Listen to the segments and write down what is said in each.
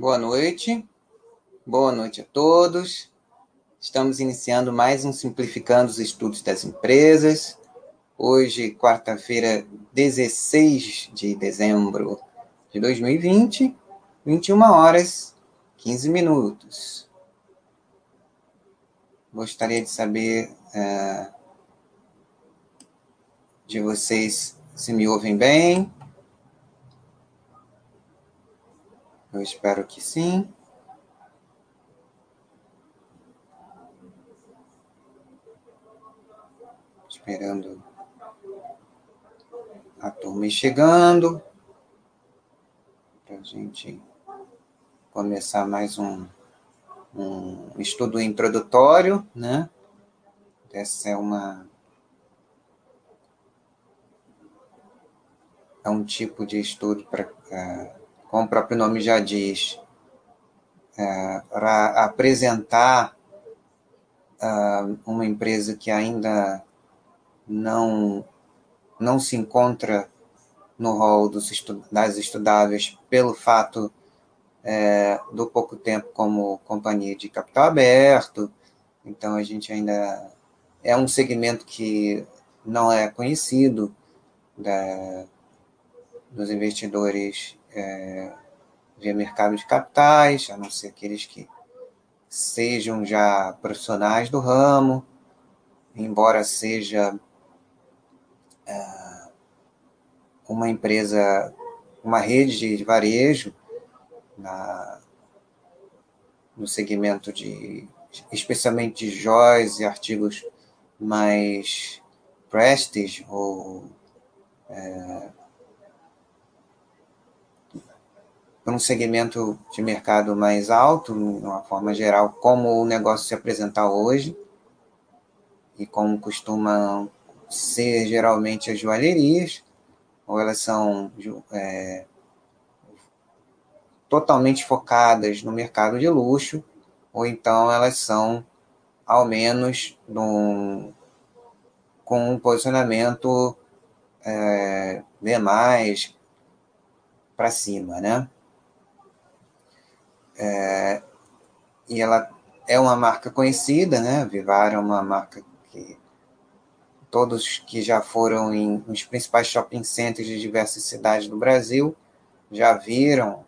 Boa noite. Boa noite a todos. Estamos iniciando mais um Simplificando os Estudos das Empresas. Hoje, quarta-feira, 16 de dezembro de 2020, 21 horas 15 minutos. Gostaria de saber uh, de vocês se me ouvem bem, Eu espero que sim. Esperando a turma ir chegando. Para a gente começar mais um, um estudo introdutório, né? Essa é uma. É um tipo de estudo para. É, como o próprio nome já diz, é, para apresentar uh, uma empresa que ainda não, não se encontra no rol dos estu das estudáveis pelo fato é, do pouco tempo como companhia de capital aberto. Então, a gente ainda é um segmento que não é conhecido da, dos investidores é, via mercado de capitais, a não ser aqueles que sejam já profissionais do ramo, embora seja é, uma empresa, uma rede de varejo na, no segmento de, especialmente de joias e artigos mais prestige ou é, para um segmento de mercado mais alto, de uma forma geral, como o negócio se apresentar hoje e como costumam ser geralmente as joalherias, ou elas são é, totalmente focadas no mercado de luxo, ou então elas são, ao menos, num, com um posicionamento é, demais para cima, né? É, e ela é uma marca conhecida, né? Vivara é uma marca que todos que já foram em, nos principais shopping centers de diversas cidades do Brasil já viram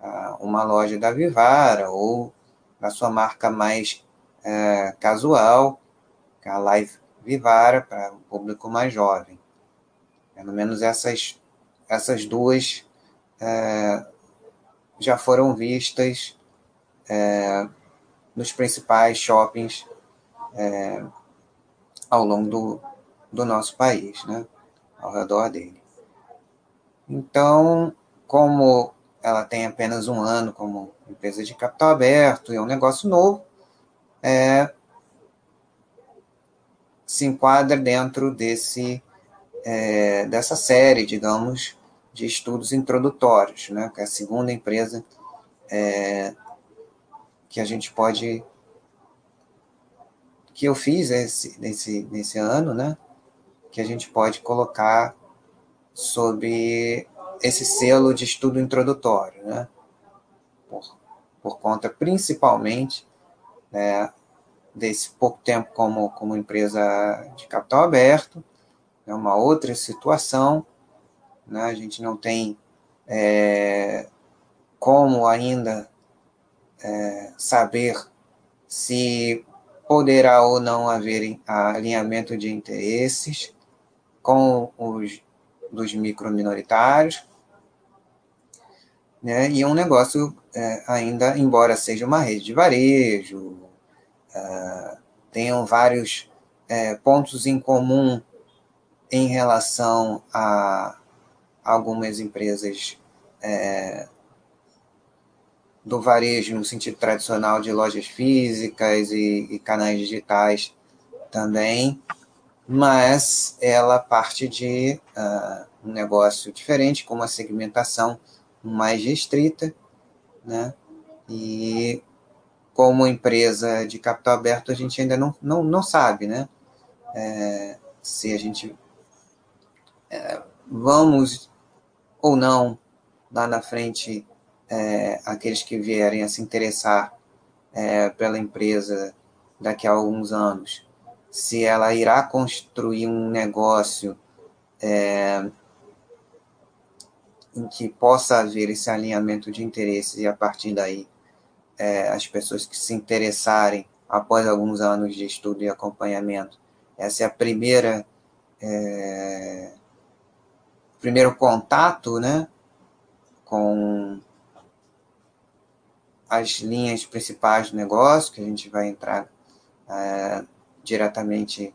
ah, uma loja da Vivara ou da sua marca mais é, casual, que é a Live Vivara, para o público mais jovem. Pelo menos essas, essas duas é, já foram vistas é, nos principais shoppings é, ao longo do, do nosso país, né? ao redor dele. Então, como ela tem apenas um ano como empresa de capital aberto e é um negócio novo, é, se enquadra dentro desse, é, dessa série, digamos, de estudos introdutórios, né, que é a segunda empresa é, que a gente pode que eu fiz esse, nesse, nesse ano, né, que a gente pode colocar sob esse selo de estudo introdutório, né, por, por conta principalmente né, desse pouco tempo como, como empresa de capital aberto, é uma outra situação, né? A gente não tem é, como ainda é, saber se poderá ou não haver alinhamento de interesses com os dos microminoritários, né? E é um negócio é, ainda, embora seja uma rede de varejo, é, tenham vários é, pontos em comum em relação a algumas empresas é, do varejo no sentido tradicional de lojas físicas e, e, canais digitais também, mas ela parte de uh, um negócio diferente, com uma segmentação mais restrita, né? E como empresa de capital aberto, a gente ainda não, não, não sabe, né? É, se a gente é, vamos ou não lá na frente é, aqueles que vierem a se interessar é, pela empresa daqui a alguns anos, se ela irá construir um negócio é, em que possa haver esse alinhamento de interesses e a partir daí é, as pessoas que se interessarem após alguns anos de estudo e acompanhamento, essa é a primeira é, primeiro contato, né, com as linhas principais do negócio, que a gente vai entrar é, diretamente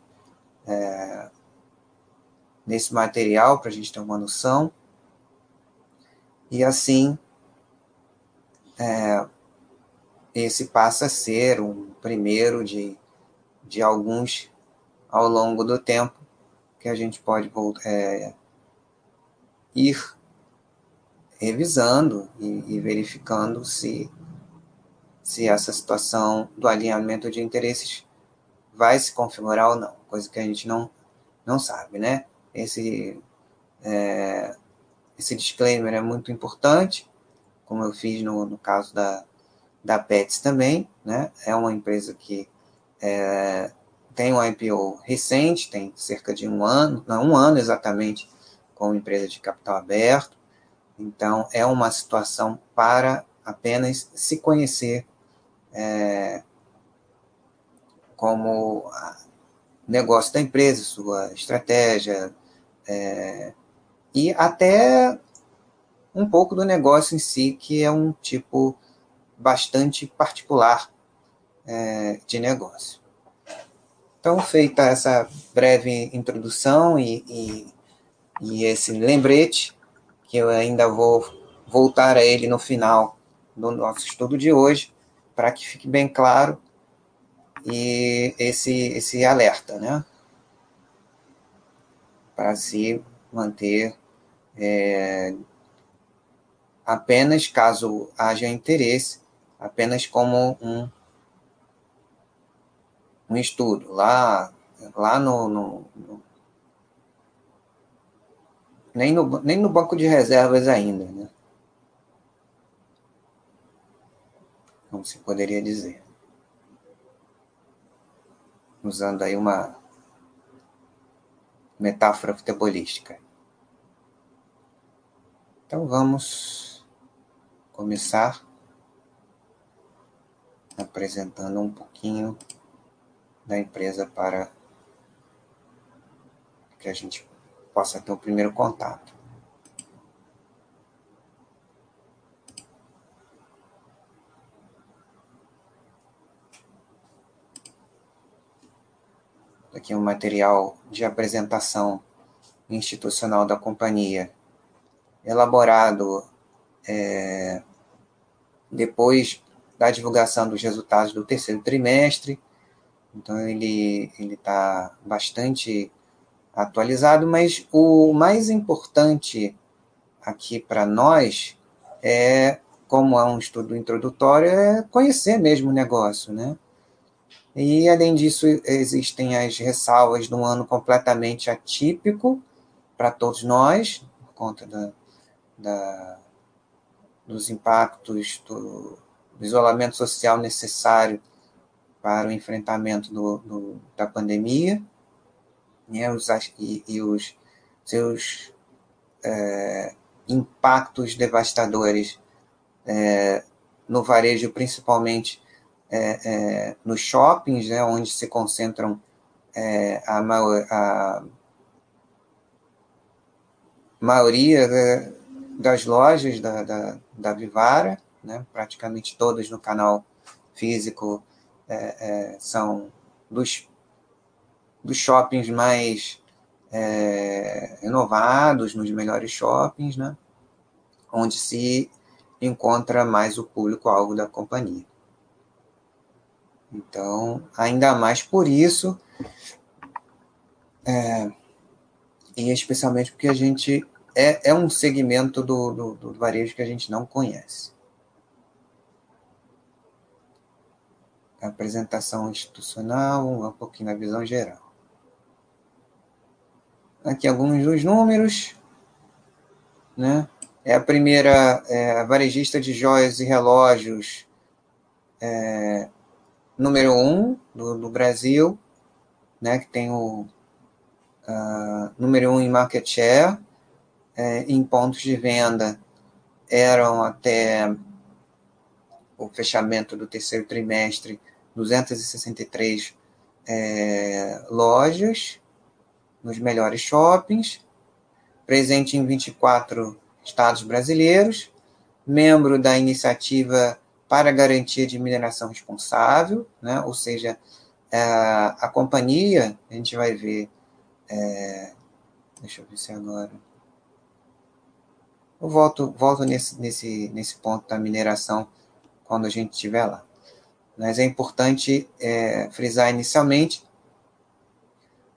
é, nesse material para a gente ter uma noção. E assim, é, esse passa a ser um primeiro de, de alguns ao longo do tempo que a gente pode é, ir revisando e, e verificando se se essa situação do alinhamento de interesses vai se configurar ou não, coisa que a gente não, não sabe, né? Esse, é, esse disclaimer é muito importante, como eu fiz no, no caso da, da Pets também, né? É uma empresa que é, tem um IPO recente, tem cerca de um ano, não, um ano exatamente, como empresa de capital aberto. Então, é uma situação para apenas se conhecer é, como negócio da empresa, sua estratégia, é, e até um pouco do negócio em si, que é um tipo bastante particular é, de negócio. Então, feita essa breve introdução e, e, e esse lembrete, que eu ainda vou voltar a ele no final do nosso estudo de hoje, para que fique bem claro e esse, esse alerta, né? Para se manter é, apenas, caso haja interesse, apenas como um, um estudo. Lá, lá no, no, no nem, no, nem no banco de reservas ainda, né? como se poderia dizer. Usando aí uma metáfora futebolística. Então vamos começar apresentando um pouquinho da empresa para que a gente possa ter o primeiro contato. aqui um material de apresentação institucional da companhia, elaborado é, depois da divulgação dos resultados do terceiro trimestre. Então ele ele está bastante atualizado, mas o mais importante aqui para nós é como é um estudo introdutório é conhecer mesmo o negócio, né? E, além disso, existem as ressalvas de um ano completamente atípico para todos nós, por conta da, da dos impactos do, do, isolamento social necessário para o enfrentamento do, do, da pandemia né, os, e, e os seus é, impactos devastadores é, no varejo, principalmente é, é, nos shoppings, né, onde se concentram é, a, a, maioria das lojas da, da, da Vivara, né, praticamente todas no canal físico é, são dos, dos shoppings mais é, renovados, nos melhores shoppings, né, onde se encontra mais o público-alvo da companhia. Então, ainda mais por isso, é, e especialmente porque a gente é, é um segmento do, do, do varejo que a gente não conhece. A apresentação institucional, um pouquinho na visão geral. Aqui alguns dos números, né? é a primeira é, varejista de joias e relógios é, número um do, do, Brasil, né, que tem o uh, número um em market share, é, em pontos de venda eram até o fechamento do terceiro trimestre 263 é, lojas nos melhores shoppings, presente em 24 estados brasileiros, membro da iniciativa para garantia de mineração responsável, né? ou seja, a, é, a companhia, a gente vai ver, é, deixa eu ver se agora, eu volto, volto nesse, nesse, nesse ponto da mineração quando a gente estiver lá. Mas é importante é, frisar inicialmente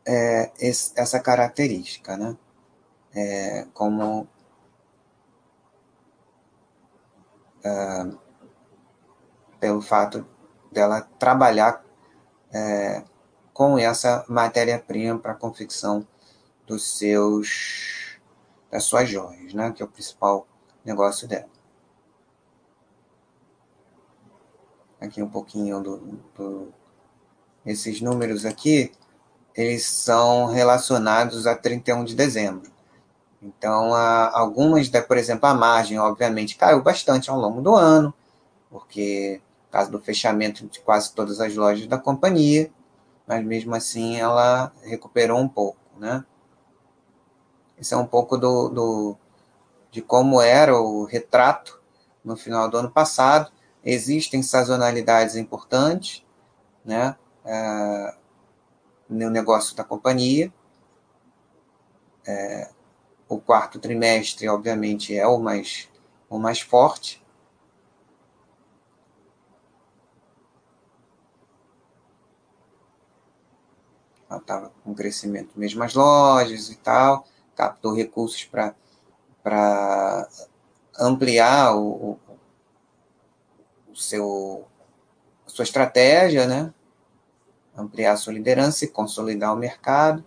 é, esse, essa característica, né? É, como é, pelo fato dela trabalhar é, com essa matéria-prima para a confecção dos seus das suas joias, né? Que é o principal negócio dela. Aqui um pouquinho do, do esses números aqui, eles são relacionados a 31 de dezembro. Então, algumas, por exemplo, a margem, obviamente, caiu bastante ao longo do ano, porque por causa do fechamento de quase todas as lojas da companhia, mas mesmo assim ela recuperou um pouco, né? Esse é um pouco do, do de como era o retrato no final do ano passado. Existem sazonalidades importantes, né? É, no negócio da companhia. É, o quarto trimestre, obviamente, é o mais, o mais forte, estava com crescimento mesmo as lojas e tal, captou recursos para ampliar o, o seu a sua estratégia, né? Ampliar sua liderança e consolidar o mercado.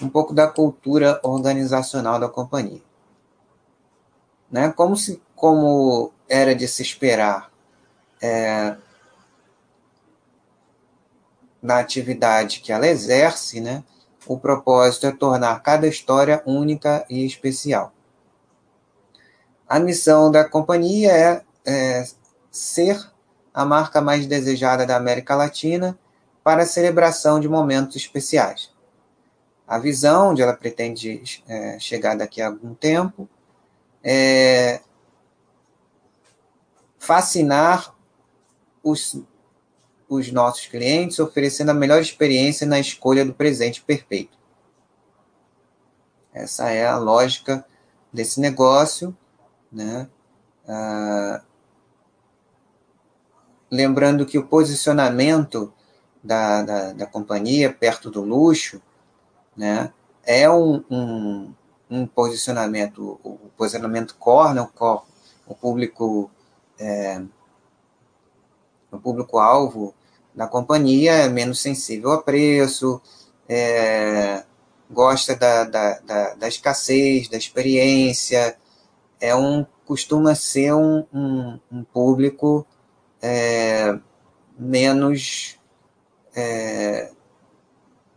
Um pouco da cultura organizacional da companhia. Né? Como, se, como era de se esperar, é, na atividade que ela exerce, né, o propósito é tornar cada história única e especial. A missão da companhia é, é ser a marca mais desejada da América Latina para a celebração de momentos especiais. A visão onde ela pretende é, chegar daqui a algum tempo é fascinar os os nossos clientes, oferecendo a melhor experiência na escolha do presente perfeito. Essa é a lógica desse negócio, né? Ah, lembrando que o posicionamento da, da, da, companhia perto do luxo, né? É um, um, um posicionamento, o posicionamento core, né? o, core, o público é, o público-alvo da companhia é menos sensível a preço, é, gosta da, da, da, da, escassez, da experiência, é um costuma ser um, um, um público é, menos é,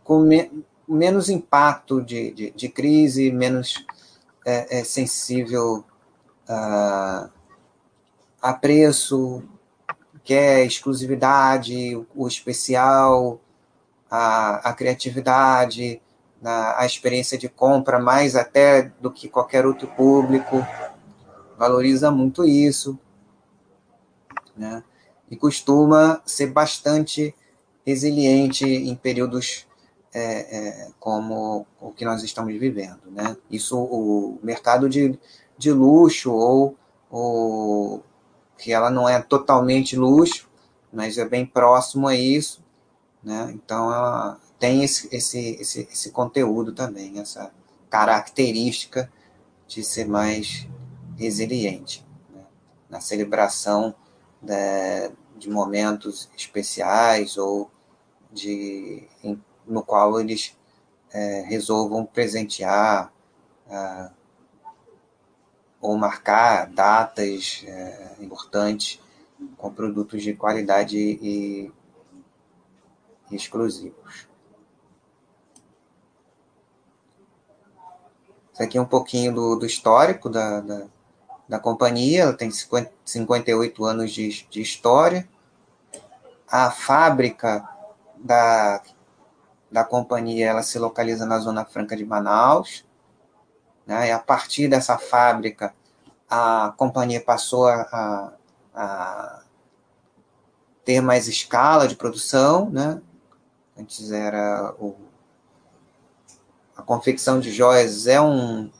com me, menos impacto de, de, de crise, menos é, é sensível a, a preço, quer exclusividade, o especial, a, a criatividade, a, a experiência de compra, mais até do que qualquer outro público, valoriza muito isso, né? E costuma ser bastante resiliente em períodos é, é, como o que nós estamos vivendo, né? Isso, o mercado de, de luxo ou o que ela não é totalmente luxo, mas é bem próximo a isso, né? Então ela tem esse, esse, esse, esse conteúdo também, essa característica de ser mais resiliente né? na celebração de, de, momentos especiais ou de em, no qual eles é, resolvam presentear ou marcar datas é, importantes com produtos de qualidade e, e exclusivos. Isso aqui é um pouquinho do, do histórico da, da, da, companhia, ela tem 50, 58 anos de, de história. A fábrica da, da companhia ela se localiza na Zona Franca de Manaus. Né? E a partir dessa fábrica, a companhia passou a, a, a ter mais escala de produção. Né? Antes era o, a confecção de joias é um,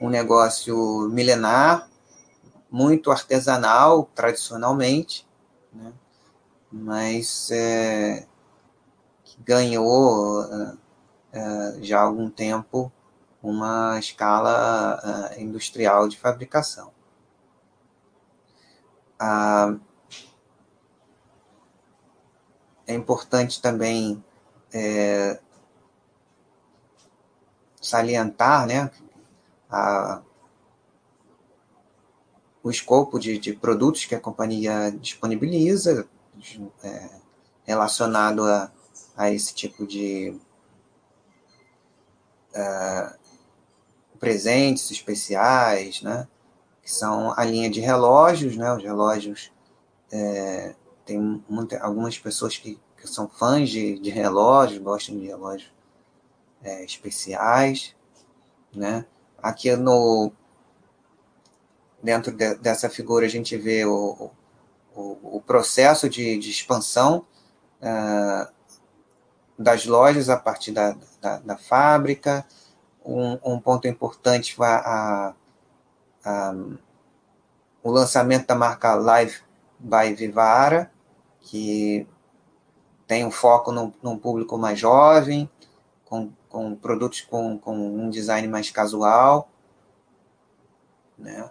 um negócio milenar, muito artesanal, tradicionalmente, né? mas é, ganhou uh, uh, já há algum tempo uma escala uh, industrial de fabricação. Ah, é importante também é, salientar né, a, o escopo de, de, produtos que a companhia disponibiliza é, relacionado a, a, esse tipo de uh, presentes especiais, né? que são a linha de relógios, né? Os relógios é, tem muita, algumas pessoas que, que são fãs de, de relógios, gostam de relógios é, especiais, né? Aqui no dentro de, dessa figura a gente vê o, o, o processo de, de expansão uh, das lojas a partir da, da, da fábrica, um, um ponto importante foi a, a, o lançamento da marca Live by Vivara, que tem um foco num, num público mais jovem, com, com produtos com, com um design mais casual. Né?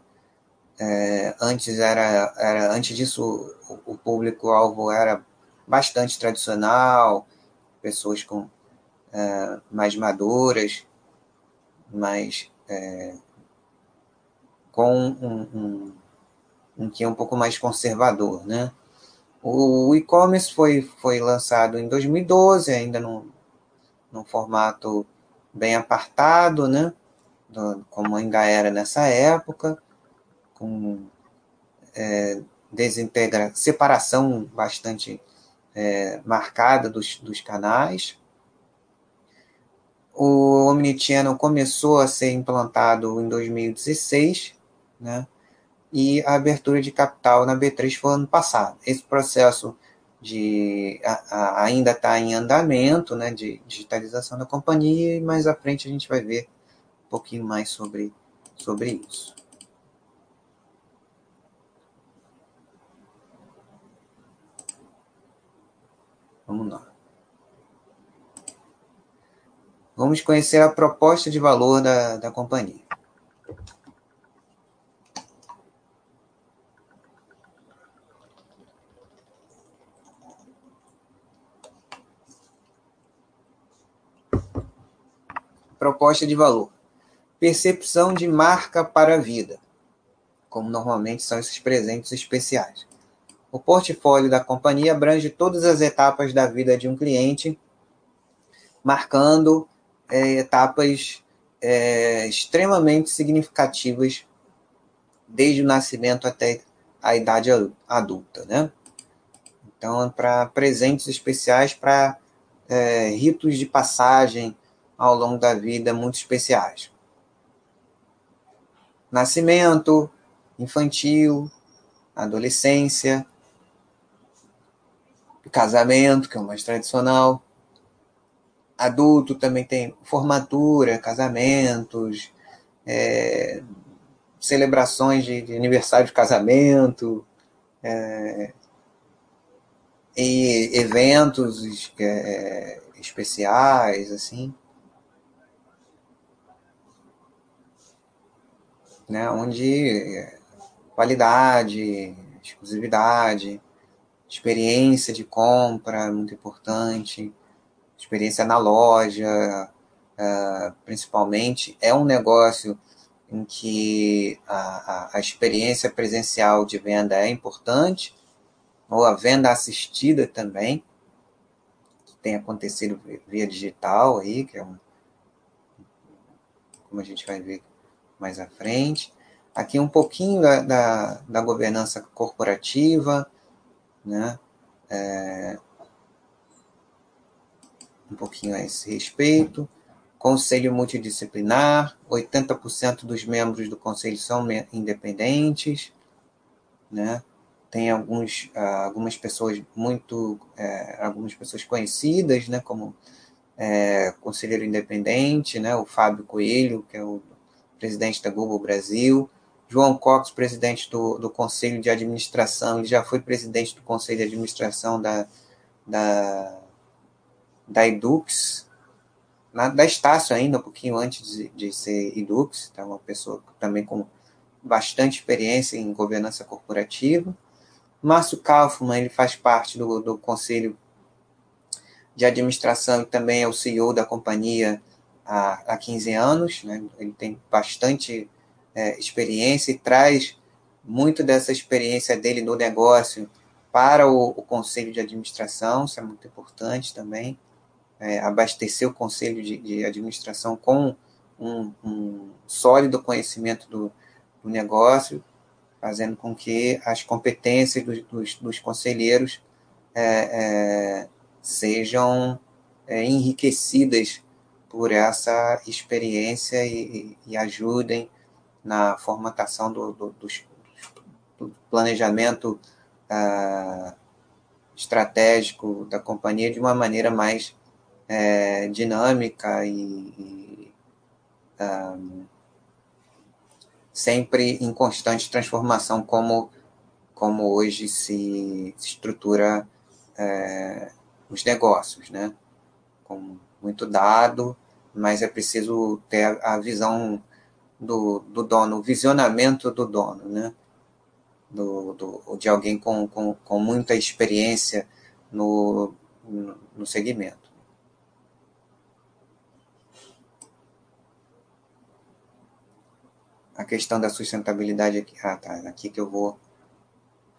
É, antes era, era antes disso o, o público-alvo era bastante tradicional, pessoas com é, mais maduras, mas é, com um, um, um que é um pouco mais conservador, né? O e-commerce foi, foi lançado em 2012, ainda num, num formato bem apartado, né? Do, como ainda era nessa época, com é, desintegra, separação bastante é, marcada dos, dos canais o Omnichannel começou a ser implantado em 2016, né? E a abertura de capital na B3 foi ano passado. Esse processo de a, a, ainda está em andamento, né, de digitalização da companhia, e mais à frente a gente vai ver um pouquinho mais sobre, sobre isso. Vamos lá. Vamos conhecer a proposta de valor da, da companhia. Proposta de valor. Percepção de marca para a vida, como normalmente são esses presentes especiais. O portfólio da companhia abrange todas as etapas da vida de um cliente, marcando é, etapas é, extremamente significativas desde o nascimento até a idade adulta, né? Então, para presentes especiais, para é, ritos de passagem ao longo da vida muito especiais. Nascimento, infantil, adolescência, casamento, que é o mais tradicional, adulto também tem formatura, casamentos, é, celebrações de, de, aniversário de casamento, é, e eventos é, especiais, assim. Né, onde qualidade, exclusividade, experiência de compra muito importante experiência na loja, uh, principalmente, é um negócio em que a, a, a experiência presencial de venda é importante, ou a venda assistida também, que tem acontecido via digital aí, que é um, como a gente vai ver mais à frente. Aqui um pouquinho da, da, da governança corporativa, né? É, um pouquinho a esse respeito. Conselho multidisciplinar, 80% dos membros do conselho são independentes, né? Tem alguns, ah, algumas pessoas muito, é, algumas pessoas conhecidas, né? Como é, conselheiro independente, né? O Fábio Coelho, que é o presidente da Google Brasil, João Cox, presidente do, do Conselho de Administração, ele já foi presidente do Conselho de Administração da, da, da Edux, na, da Estácio ainda, um pouquinho antes de, de ser Edux, tá? uma pessoa também com bastante experiência em governança corporativa. Márcio Kaufmann, ele faz parte do, do Conselho de Administração e também é o CEO da companhia há, há 15 anos, né? ele tem bastante é, experiência e traz muito dessa experiência dele no negócio para o, o conselho de administração, isso é muito importante também, é, abastecer o conselho de, de administração com um, um, sólido conhecimento do, do, negócio, fazendo com que as competências dos, dos, dos conselheiros é, é sejam é, enriquecidas por essa experiência e, e ajudem na formatação do, do, do, planejamento uh, estratégico da companhia de uma maneira mais é, dinâmica e, ah, sempre em constante transformação, como, como hoje se, se estrutura é, os negócios, né? Com muito dado, mas é preciso ter a visão do, do dono, o visionamento do dono, né? Do, do, de alguém com, com, com muita experiência no, no, segmento. A questão da sustentabilidade aqui, ah, tá, aqui que eu vou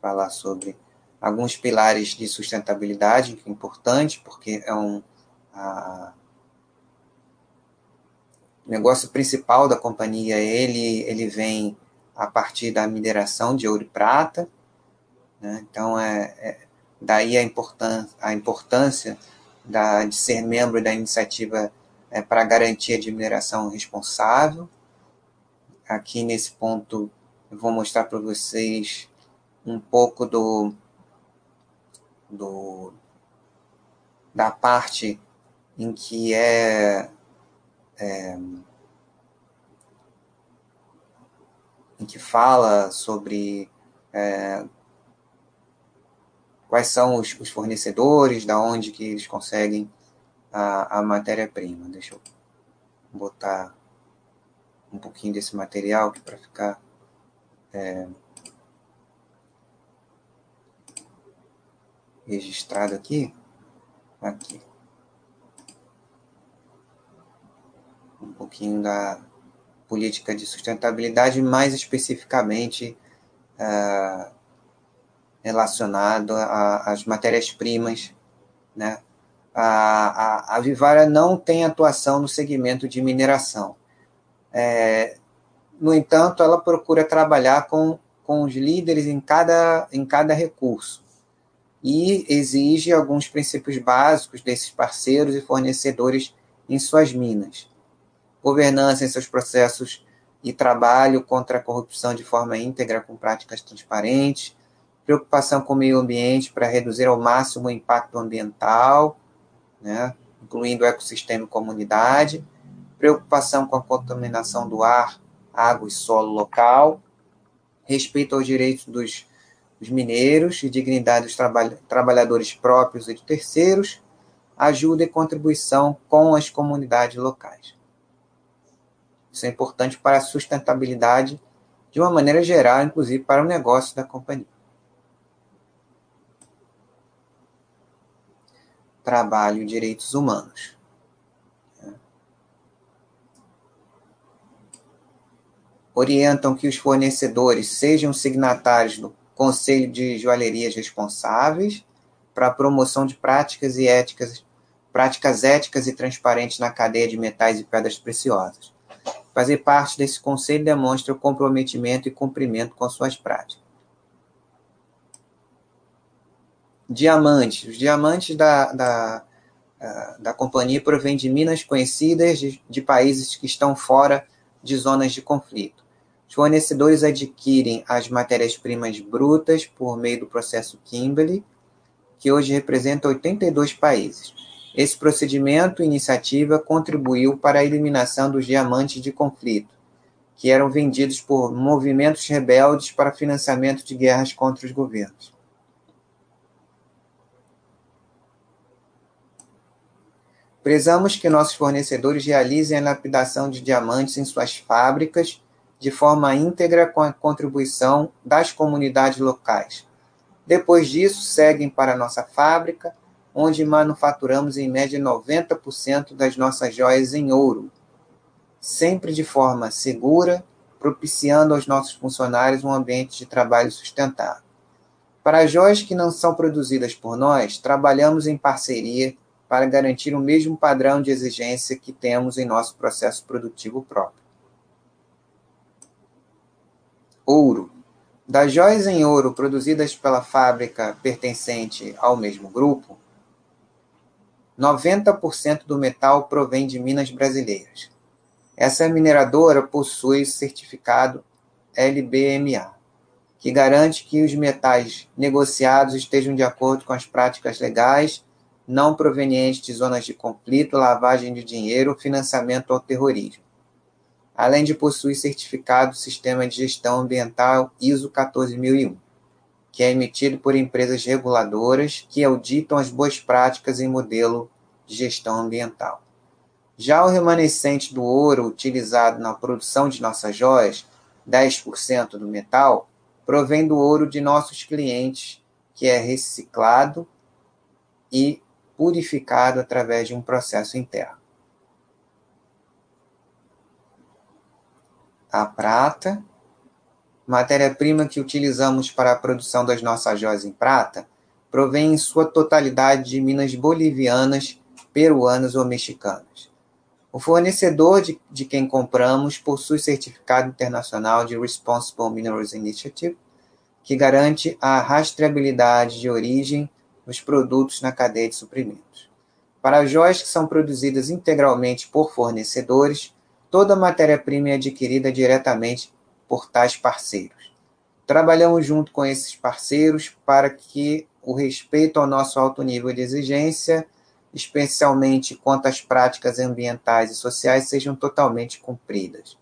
falar sobre alguns pilares de sustentabilidade, que é importante, porque é um, a, o negócio principal da companhia, ele, ele vem a partir da mineração de ouro e prata, né? então é, é, daí a importância, a importância da, de ser membro da iniciativa é, para garantia de mineração responsável. Aqui nesse ponto eu vou mostrar para vocês um pouco do, do da parte em que é é, em que fala sobre é, quais são os, os, fornecedores, da onde que eles conseguem a, a matéria-prima. Deixa eu botar um pouquinho desse material para ficar é, registrado aqui. Aqui. Um pouquinho da política de sustentabilidade, mais especificamente uh, relacionado às matérias-primas. Né? A, a, a Vivara não tem atuação no segmento de mineração. É, no entanto, ela procura trabalhar com, com os líderes em cada, em cada recurso e exige alguns princípios básicos desses parceiros e fornecedores em suas minas governança em seus processos e trabalho contra a corrupção de forma íntegra com práticas transparentes, preocupação com o meio ambiente para reduzir ao máximo o impacto ambiental, né, incluindo o ecossistema e comunidade, preocupação com a contaminação do ar, água e solo local, respeito aos direitos dos, dos mineiros e dignidade dos traba trabalhadores próprios e de terceiros, ajuda e contribuição com as comunidades locais. Isso é importante para a sustentabilidade de uma maneira geral, inclusive para o negócio da companhia. Trabalho e direitos humanos. orientam que os fornecedores sejam signatários do Conselho de Joalherias Responsáveis para a promoção de práticas e éticas, práticas éticas e transparentes na cadeia de metais e pedras preciosas. Fazer parte desse conselho demonstra o comprometimento e cumprimento com suas práticas. Diamantes. Os diamantes da, da, da companhia provêm de minas conhecidas de, de países que estão fora de zonas de conflito. Os fornecedores adquirem as matérias-primas brutas por meio do processo Kimberley, que hoje representa 82 países. Esse procedimento e iniciativa contribuiu para a eliminação dos diamantes de conflito, que eram vendidos por movimentos rebeldes para financiamento de guerras contra os governos. Prezamos que nossos fornecedores realizem a lapidação de diamantes em suas fábricas de forma íntegra com a contribuição das comunidades locais. Depois disso, seguem para a nossa fábrica, onde manufaturamos em média 90% das nossas joias em ouro, sempre de forma segura, propiciando aos nossos funcionários um ambiente de trabalho sustentável. Para as joias que não são produzidas por nós, trabalhamos em parceria para garantir o mesmo padrão de exigência que temos em nosso processo produtivo próprio. Ouro. Das joias em ouro produzidas pela fábrica pertencente ao mesmo grupo, 90% do metal provém de minas brasileiras. Essa mineradora possui certificado LBMA, que garante que os metais negociados estejam de acordo com as práticas legais não provenientes de zonas de conflito, lavagem de dinheiro, financiamento ao terrorismo. Além de possuir certificado do Sistema de Gestão Ambiental ISO 14001, que é emitido por empresas reguladoras que auditam as boas práticas em modelo de gestão ambiental. Já o remanescente do ouro utilizado na produção de nossas joias, 10% do metal, provém do ouro de nossos clientes, que é reciclado e purificado através de um processo interno. A prata, matéria-prima que utilizamos para a produção das nossas joias em prata, provém em sua totalidade de minas bolivianas, peruanas ou mexicanas. O fornecedor de, de quem compramos possui certificado internacional de Responsible Minerals Initiative, que garante a rastreabilidade de origem nos produtos na cadeia de suprimentos. Para as joias que são produzidas integralmente por fornecedores, toda a matéria-prima é adquirida diretamente por tais parceiros. Trabalhamos junto com esses parceiros para que o respeito ao nosso alto nível de exigência, especialmente quanto às práticas ambientais e sociais, sejam totalmente cumpridas.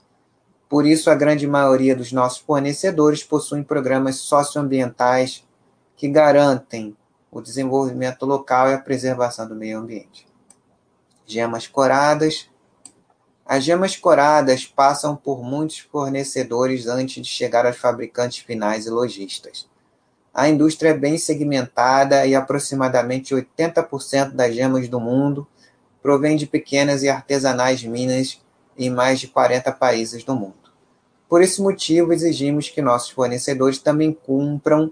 Por isso, a grande maioria dos nossos fornecedores possuem programas socioambientais que garantem o desenvolvimento local e a preservação do meio ambiente. Gemas coradas. As gemas coradas passam por muitos fornecedores antes de chegar aos fabricantes finais e lojistas. A indústria é bem segmentada e aproximadamente 80% das gemas do mundo provém de pequenas e artesanais minas em mais de 40 países do mundo. Por esse motivo, exigimos que nossos fornecedores também cumpram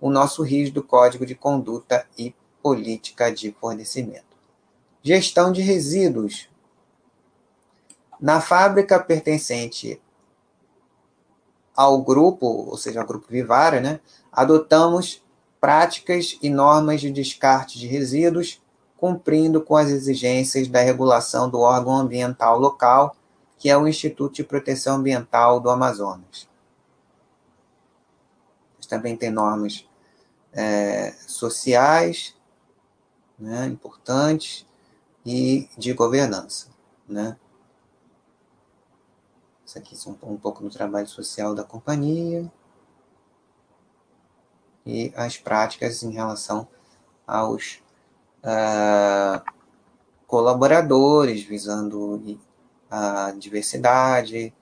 o nosso rígido código de conduta e política de fornecimento. Gestão de resíduos. Na fábrica pertencente ao grupo, ou seja, ao grupo Vivara, né, adotamos práticas e normas de descarte de resíduos, cumprindo com as exigências da regulação do órgão ambiental local, que é o Instituto de Proteção Ambiental do Amazonas. Também tem normas é, sociais né, importantes e de governança. Né? Isso aqui um pouco do trabalho social da companhia e as práticas em relação aos uh, colaboradores, visando a diversidade,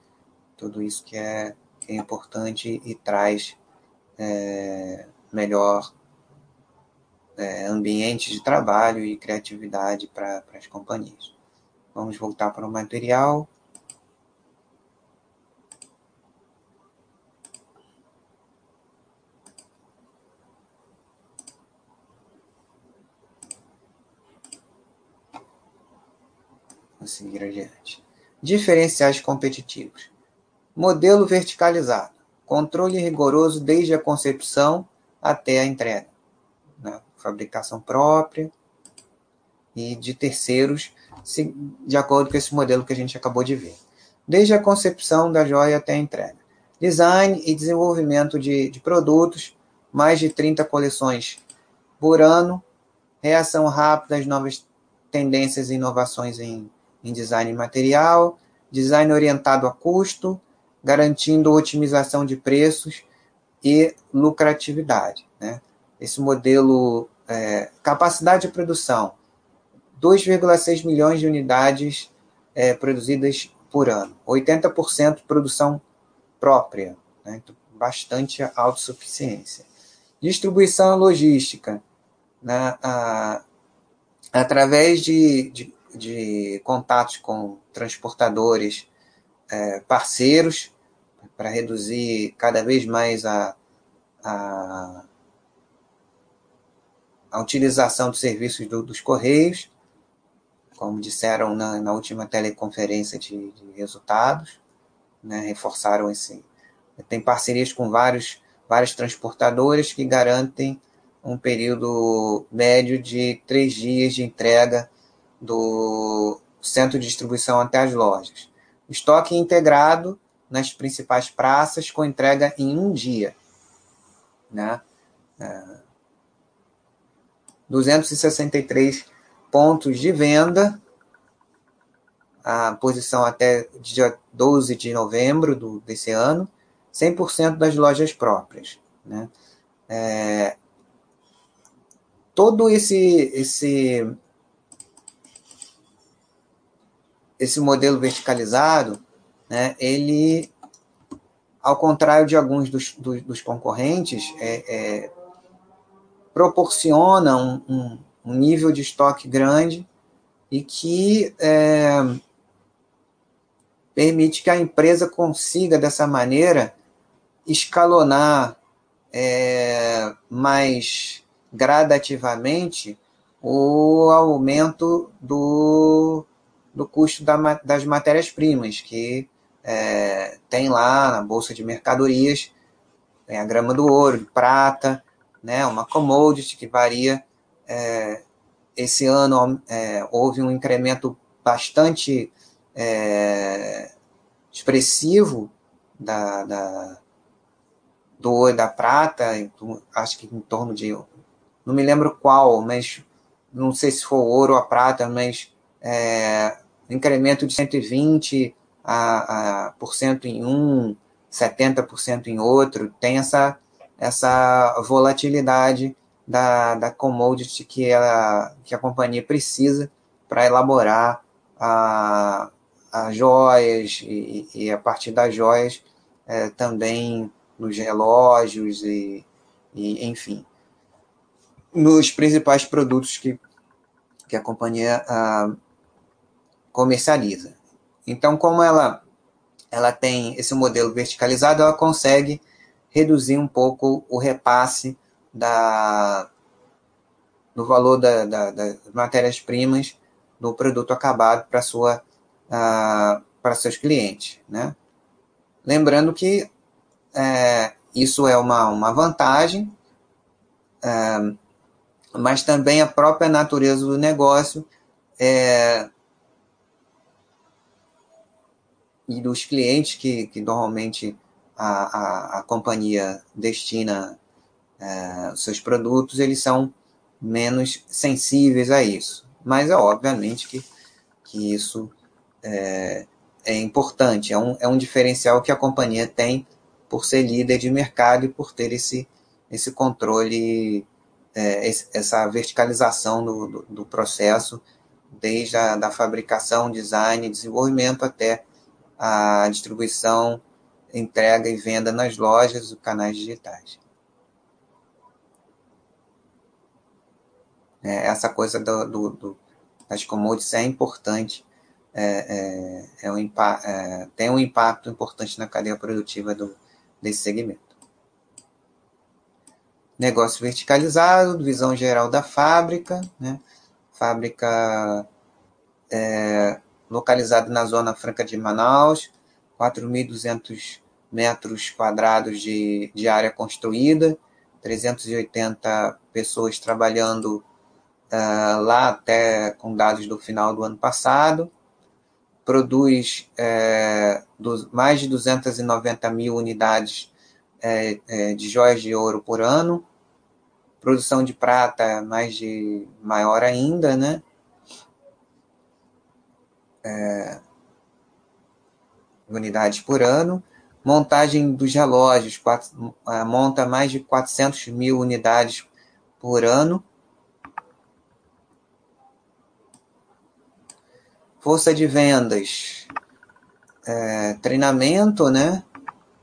tudo isso que é, que é importante e traz é, melhor é, ambiente de trabalho e criatividade para as companhias. Vamos voltar para o material. Seguir adiante. Diferenciais competitivos. Modelo verticalizado. Controle rigoroso desde a concepção até a entrega. Né? Fabricação própria e de terceiros, de acordo com esse modelo que a gente acabou de ver. Desde a concepção da joia até a entrega. Design e desenvolvimento de, de produtos, mais de 30 coleções por ano, reação rápida às novas tendências e inovações em, em design material, design orientado a custo, garantindo otimização de preços e lucratividade. Né? Esse modelo, é, capacidade de produção, 2,6 milhões de unidades é, produzidas por ano, 80% produção própria, né? então, bastante autossuficiência. Distribuição logística, né? através de, de, de, contatos com transportadores é, parceiros, para reduzir cada vez mais a, a, a utilização dos serviços do, dos Correios, como disseram na, na última teleconferência de, de resultados, né, reforçaram esse. Tem parcerias com vários, vários transportadores que garantem um período médio de três dias de entrega do centro de distribuição até as lojas. Estoque integrado nas principais praças com entrega em um dia. Né? É, 263 pontos de venda, a posição até dia 12 de novembro do, desse ano, 100% das lojas próprias. Né? É, todo esse, esse, esse modelo verticalizado, né, ele, ao contrário de alguns dos, dos, dos concorrentes, é, é, proporciona um, um, um, nível de estoque grande e que é, permite que a empresa consiga, dessa maneira, escalonar é, mais gradativamente o aumento do, do custo da, das matérias-primas, que é, tem lá na Bolsa de Mercadorias, tem a grama do ouro, prata, né, uma commodity que varia. É, esse ano é, houve um incremento bastante é, expressivo da, da, do ouro e da prata, acho que em torno de não me lembro qual, mas não sei se for ouro ou a prata, mas é, incremento de 120 a, a, por cento em um, 70% em outro, tem essa, essa volatilidade da, da commodity que, ela, que a companhia precisa para elaborar a, as joias e, e, a partir das joias é, também nos relógios e, e enfim nos principais produtos que, que a companhia ah, comercializa. Então, como ela, ela tem esse modelo verticalizado, ela consegue reduzir um pouco o repasse da, do valor da, da, das matérias-primas do produto acabado para sua uh, para seus clientes, né? Lembrando que é, isso é uma, uma vantagem, é, mas também a própria natureza do negócio é, e dos clientes que, que normalmente a, a, a companhia destina é, seus produtos, eles são menos sensíveis a isso. Mas é obviamente que, que isso é, é importante, é um, é um diferencial que a companhia tem por ser líder de mercado e por ter esse, esse controle é, essa verticalização do, do, do, processo, desde a da fabricação, design, desenvolvimento até a distribuição, entrega e venda nas lojas e canais digitais. É, essa coisa do, do, do, das commodities é importante, é, é, é um, é, tem um impacto importante na cadeia produtiva do, desse segmento negócio verticalizado, visão geral da fábrica, né? fábrica é, localizado na Zona Franca de Manaus, 4.200 metros quadrados de, de área construída, 380 pessoas trabalhando uh, lá até com dados do final do ano passado, produz é, do, mais de 290 mil unidades é, é, de joias de ouro por ano, produção de prata mais de maior ainda, né? É, unidades por ano. Montagem dos relógios, quatro, é, monta mais de 400 mil unidades por ano. Força de vendas, é, treinamento, né?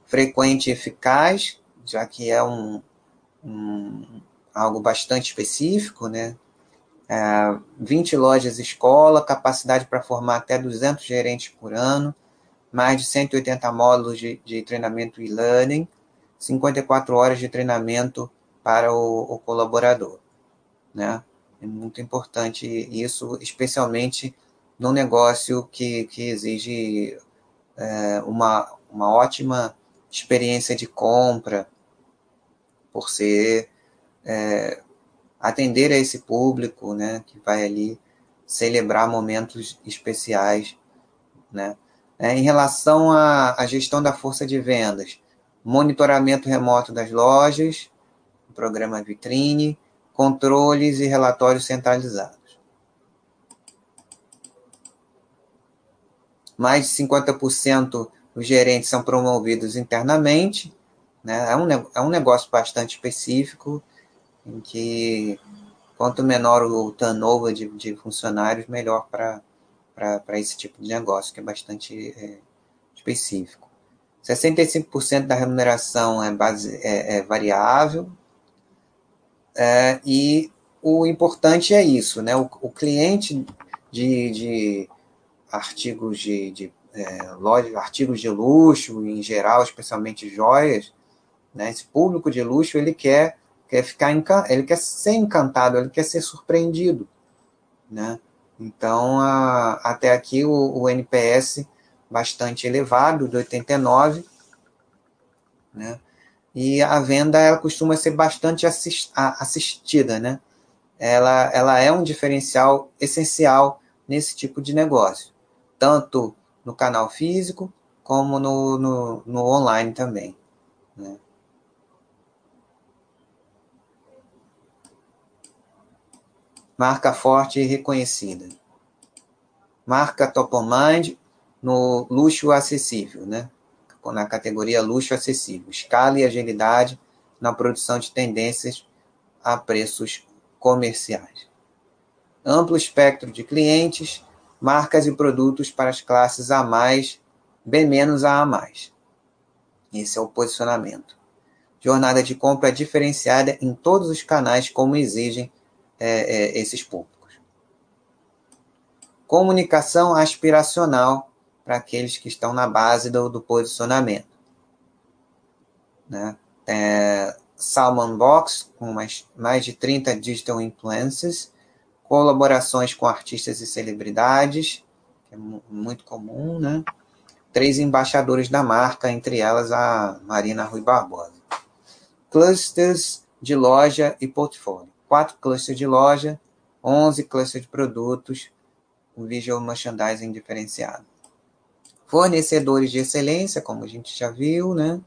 Frequente e eficaz, já que é um, um algo bastante específico, né? É, 20 lojas escola, capacidade para formar até 200 gerentes por ano, mais de 180 módulos de, de treinamento e learning, 54 horas de treinamento para o, o colaborador. Né? É muito importante isso, especialmente num negócio que, que exige é, uma, uma ótima experiência de compra, por ser é, atender a esse público, né, que vai ali celebrar momentos especiais, né. É, em relação à, à gestão da força de vendas, monitoramento remoto das lojas, programa vitrine, controles e relatórios centralizados. Mais de 50% dos gerentes são promovidos internamente, né? é, um, é um negócio bastante específico, em que quanto menor o turnover de, de funcionários, melhor para esse tipo de negócio, que é bastante é, específico. 65% da remuneração é, base, é, é variável, é, e o importante é isso, né? O, o cliente de, de artigos de, de é, loja, artigos de luxo, em geral, especialmente joias, né? Esse público de luxo ele quer quer ficar ele quer ser encantado, ele quer ser surpreendido, né? Então, a, até aqui o, o, NPS bastante elevado, de 89, né? E a venda ela costuma ser bastante assist, assistida, né? Ela, ela é um diferencial essencial nesse tipo de negócio, tanto no canal físico como no, no, no online também. Né? Marca forte e reconhecida. Marca top of mind no luxo acessível, né? na categoria luxo acessível. Escala e agilidade na produção de tendências a preços comerciais. Amplo espectro de clientes, marcas e produtos para as classes A+, B- a A+. Esse é o posicionamento. Jornada de compra diferenciada em todos os canais, como exigem é, é, esses públicos. Comunicação aspiracional para aqueles que estão na base do, do posicionamento. Né? É, Salmon Box, com mais, mais de 30 digital influencers, colaborações com artistas e celebridades, que é muito comum, né? Três embaixadores da marca, entre elas a Marina Rui Barbosa. Clusters de loja e portfólio quatro clusters de loja, 11 clusters de produtos, o visual merchandising diferenciado. Fornecedores de excelência, como a gente já viu, né?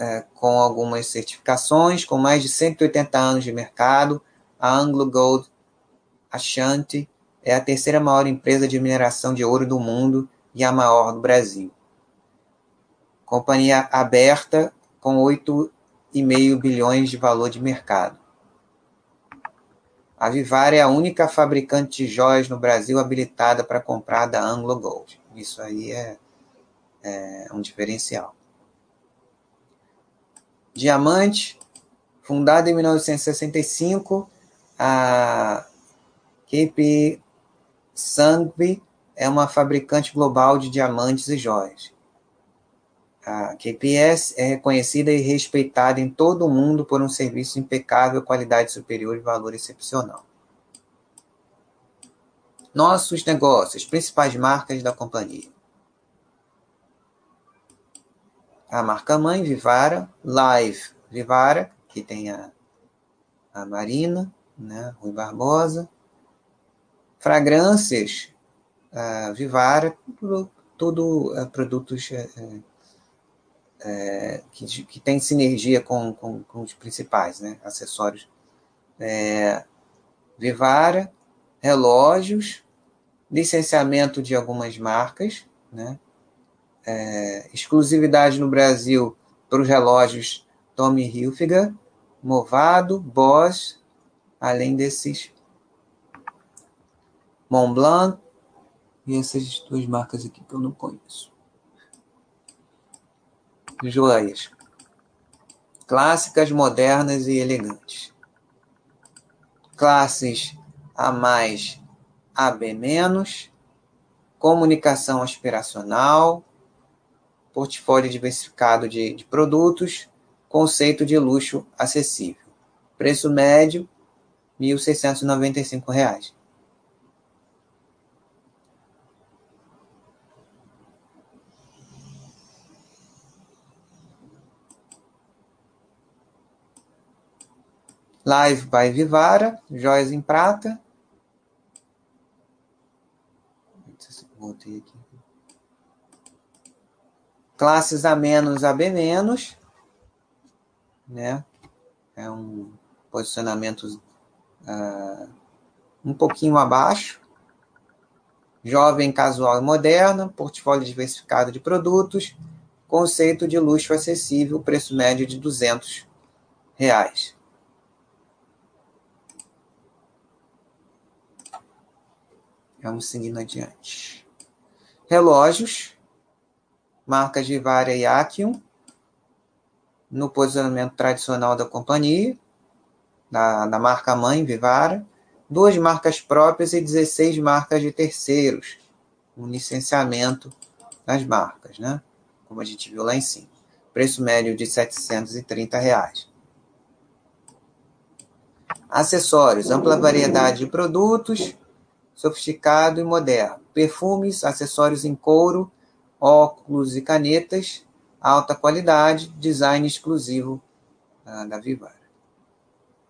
É, com algumas certificações, com mais de 180 anos de mercado, a Anglo Gold Ashanti é a terceira maior empresa de mineração de ouro do mundo e a maior do Brasil. Companhia aberta com 8,5 bilhões de valor de mercado. A Vivar é a única fabricante de joias no Brasil habilitada para comprar da Anglo Gold. Isso aí é, é um diferencial. Diamante, fundada em 1965, a KP Sangvi é uma fabricante global de diamantes e joias. A KPS é reconhecida e respeitada em todo o mundo por um serviço impecável, qualidade superior e valor excepcional. Nossos negócios, principais marcas da companhia. A marca mãe, Vivara, Live, Vivara, que tem a, a Marina, né, Rui Barbosa. Fragrâncias, Vivara, tudo, tudo uh, produtos uh, que, que tem sinergia com, com, com, os principais, né, acessórios. É, Vivara, relógios, licenciamento de algumas marcas, né, é, exclusividade no Brasil para os relógios Tommy Hilfiger, Movado, Bosch, além desses Montblanc e essas duas marcas aqui que eu não conheço. Joias. Clássicas, modernas e elegantes. Classes A mais, AB menos, comunicação aspiracional, portfólio diversificado de, de produtos, conceito de luxo acessível. Preço médio, R$ 1.695. Live by Vivara, joias em prata. Voltei aqui. Classes A menos, AB menos. Né? É um posicionamento uh, um pouquinho abaixo. Jovem, casual e moderno, portfólio diversificado de produtos, conceito de luxo acessível, preço médio de 200 reais. Vamos seguindo adiante. Relógios, marcas Vivara e Aquion, no posicionamento tradicional da companhia, da, da marca mãe Vivara, duas marcas próprias e 16 marcas de terceiros, um licenciamento das marcas, né? Como a gente viu lá em cima. Preço médio de 730 reais. Acessórios, ampla variedade de produtos, sofisticado e moderno. Perfumes, acessórios em couro, óculos e canetas, alta qualidade, design exclusivo ah, da Vivara.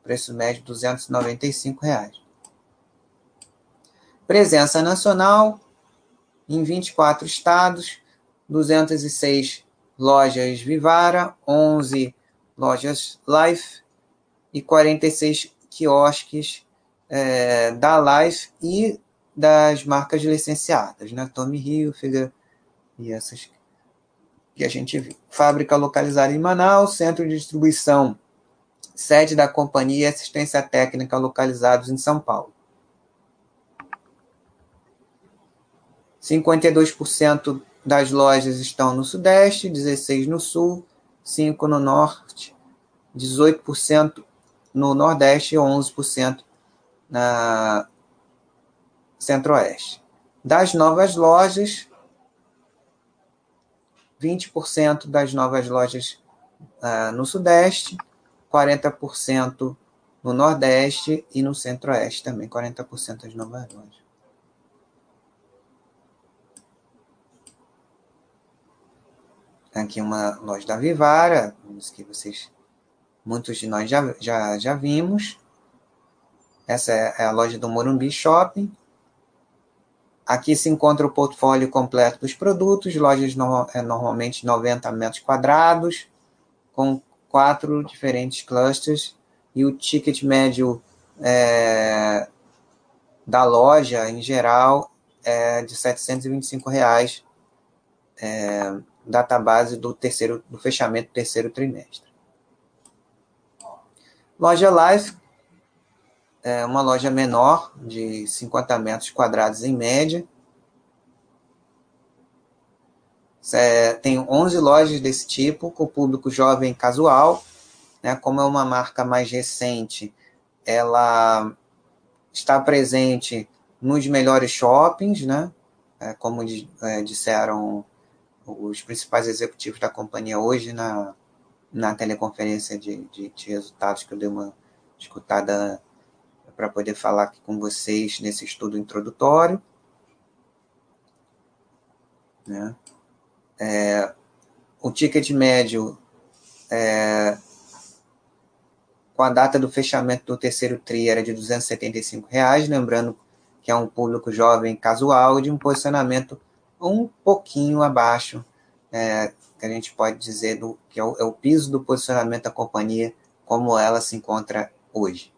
Preço médio 295 reais. Presença nacional em 24 estados, 206 lojas Vivara, 11 lojas Life e 46 quiosques é, da Life e das marcas licenciadas, né? Tommy Hilfiger e essas que a gente viu. Fábrica localizada em Manaus, centro de distribuição, sede da companhia e assistência técnica localizados em São Paulo. 52% das lojas estão no Sudeste, 16% no Sul, 5% no Norte, 18% no Nordeste e 11% na Centro-Oeste. Das novas lojas, 20% das novas lojas uh, no Sudeste, 40% no Nordeste e no Centro-Oeste também, 40% das novas lojas. Aqui uma loja da Vivara, que vocês, muitos de nós já, já, já vimos. Essa é a loja do Morumbi Shopping. Aqui se encontra o portfólio completo dos produtos, lojas no, é normalmente 90 metros quadrados, com quatro diferentes clusters, e o ticket médio é, da loja, em geral, é de 725 reais, é, database do, terceiro, do fechamento do terceiro trimestre. Loja Life é uma loja menor, de 50 metros quadrados em média. É, tem 11 lojas desse tipo, com público jovem casual. Né? Como é uma marca mais recente, ela está presente nos melhores shoppings, né? É, como é, disseram os principais executivos da companhia hoje na, na teleconferência de, de, de resultados que eu dei uma escutada para poder falar aqui com vocês nesse estudo introdutório. Né? É, o ticket médio é, com a data do fechamento do terceiro TRI era de 275 reais, lembrando que é um público jovem casual de um posicionamento um pouquinho abaixo, é, que a gente pode dizer do, que é o, é o piso do posicionamento da companhia como ela se encontra hoje.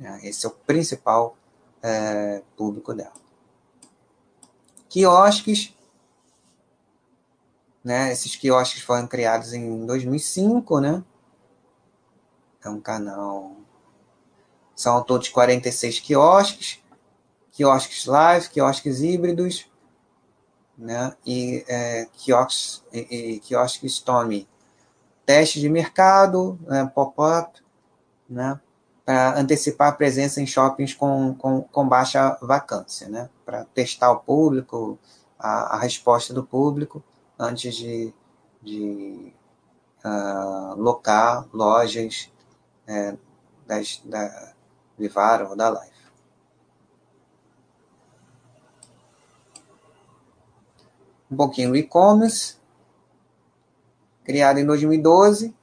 É, esse é o principal é, público dela. Quiosques, né? Esses quiosques foram criados em 2005, né? É um canal. São todos 46 quiosques, quiosques live, quiosques híbridos, né? E é, quiosques, e, e, quiosques Tommy. Teste de mercado, né? pop-up, né? Para antecipar a presença em shoppings com, com, com baixa vacância, né? Para testar o público, a, a resposta do público antes de, de uh, locar lojas é, das, da Vivara ou da Life. Um pouquinho do e-commerce, criado em 2012,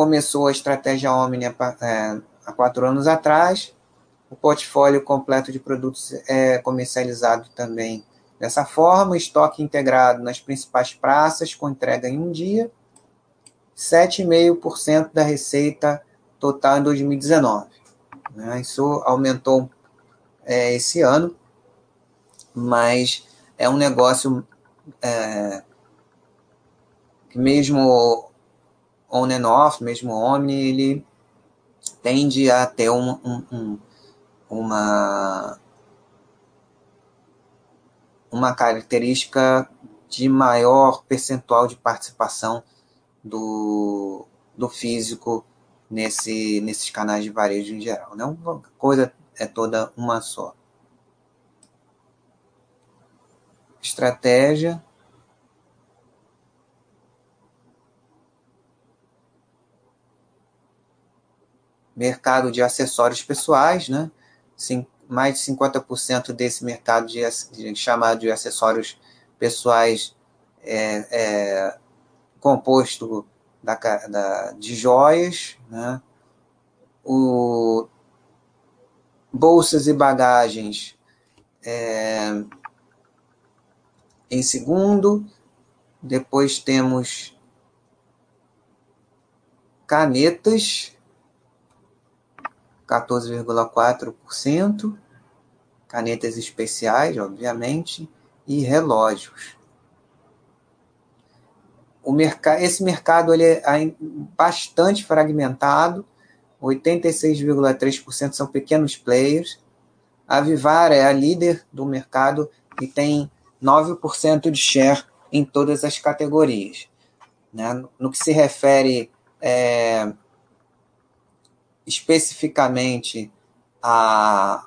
começou a estratégia Omni é, há quatro anos atrás. O portfólio completo de produtos é comercializado também dessa forma, estoque integrado nas principais praças, com entrega em um dia. 7,5% da receita total em 2019. Né? Isso aumentou é, esse ano, mas é um negócio é, que mesmo on and off, mesmo omni, ele tende a ter um, um, um, uma, uma característica de maior percentual de participação do, do físico nesse, nesses canais de varejo em geral. Não né? coisa é toda uma só. Estratégia. Mercado de acessórios pessoais, né? Sim, mais de 50% desse mercado de, de, chamado de acessórios pessoais é, é composto da, da, de joias, né? o, bolsas e bagagens é, em segundo, depois temos canetas, 14,4%, canetas especiais, obviamente, e relógios, o esse mercado ele é bastante fragmentado, 86,3% são pequenos players. A Vivara é a líder do mercado e tem 9% de share em todas as categorias. Né? No que se refere é, especificamente a,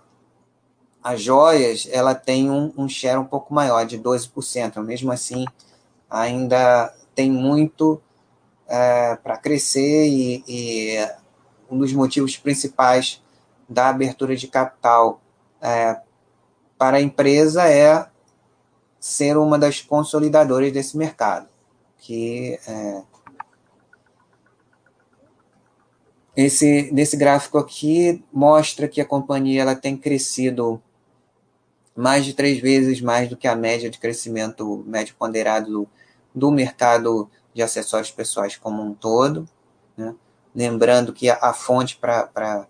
a joias, ela tem um, um share um pouco maior, de 12%. Mesmo assim, ainda tem muito é, para crescer e, e, um dos motivos principais da abertura de capital é, para a empresa é ser uma das consolidadoras desse mercado, que é, esse nesse gráfico aqui mostra que a companhia ela tem crescido mais de três vezes mais do que a média de crescimento médio ponderado do, do mercado de acessórios pessoais como um todo. Né? Lembrando que a, a fonte para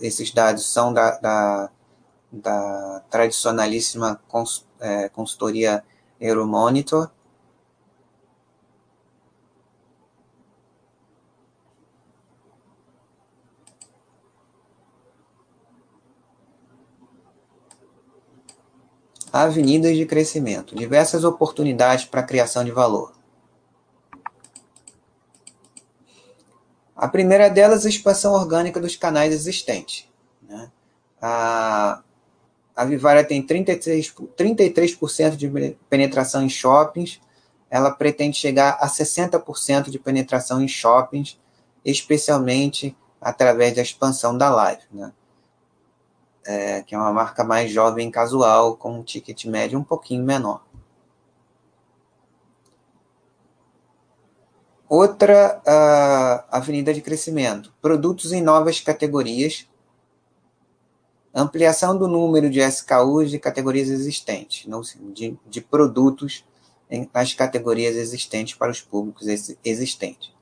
esses dados são da, da, da tradicionalíssima cons, é, consultoria Euromonitor, avenidas de crescimento, diversas oportunidades para criação de valor. A primeira delas é a expansão orgânica dos canais existentes. Né? A, a Vivara tem 33%, 33 de penetração em shoppings, ela pretende chegar a 60% de penetração em shoppings, especialmente através da expansão da live, né? É, que é uma marca mais jovem casual, com um ticket médio um pouquinho menor. Outra uh, avenida de crescimento: produtos em novas categorias, ampliação do número de SKUs de categorias existentes, de, de produtos em, nas categorias existentes para os públicos existentes.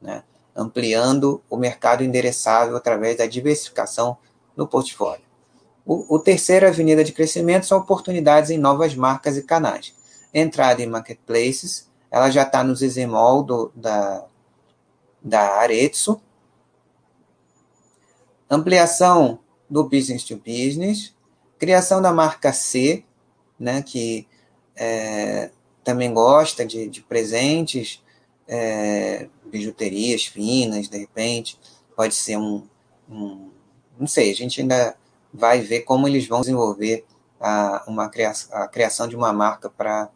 Né? Ampliando o mercado endereçável através da diversificação no portfólio. O, o terceiro avenida de crescimento são oportunidades em novas marcas e canais. Entrada em marketplaces, ela já está no Zezemol do, da, da Aretsu. Ampliação do business to business. Criação da marca C, né, que é, também gosta de, de presentes, é, bijuterias finas, de repente. Pode ser um, um, Não sei, a gente ainda vai ver como eles vão desenvolver a, uma criação, a criação de uma marca para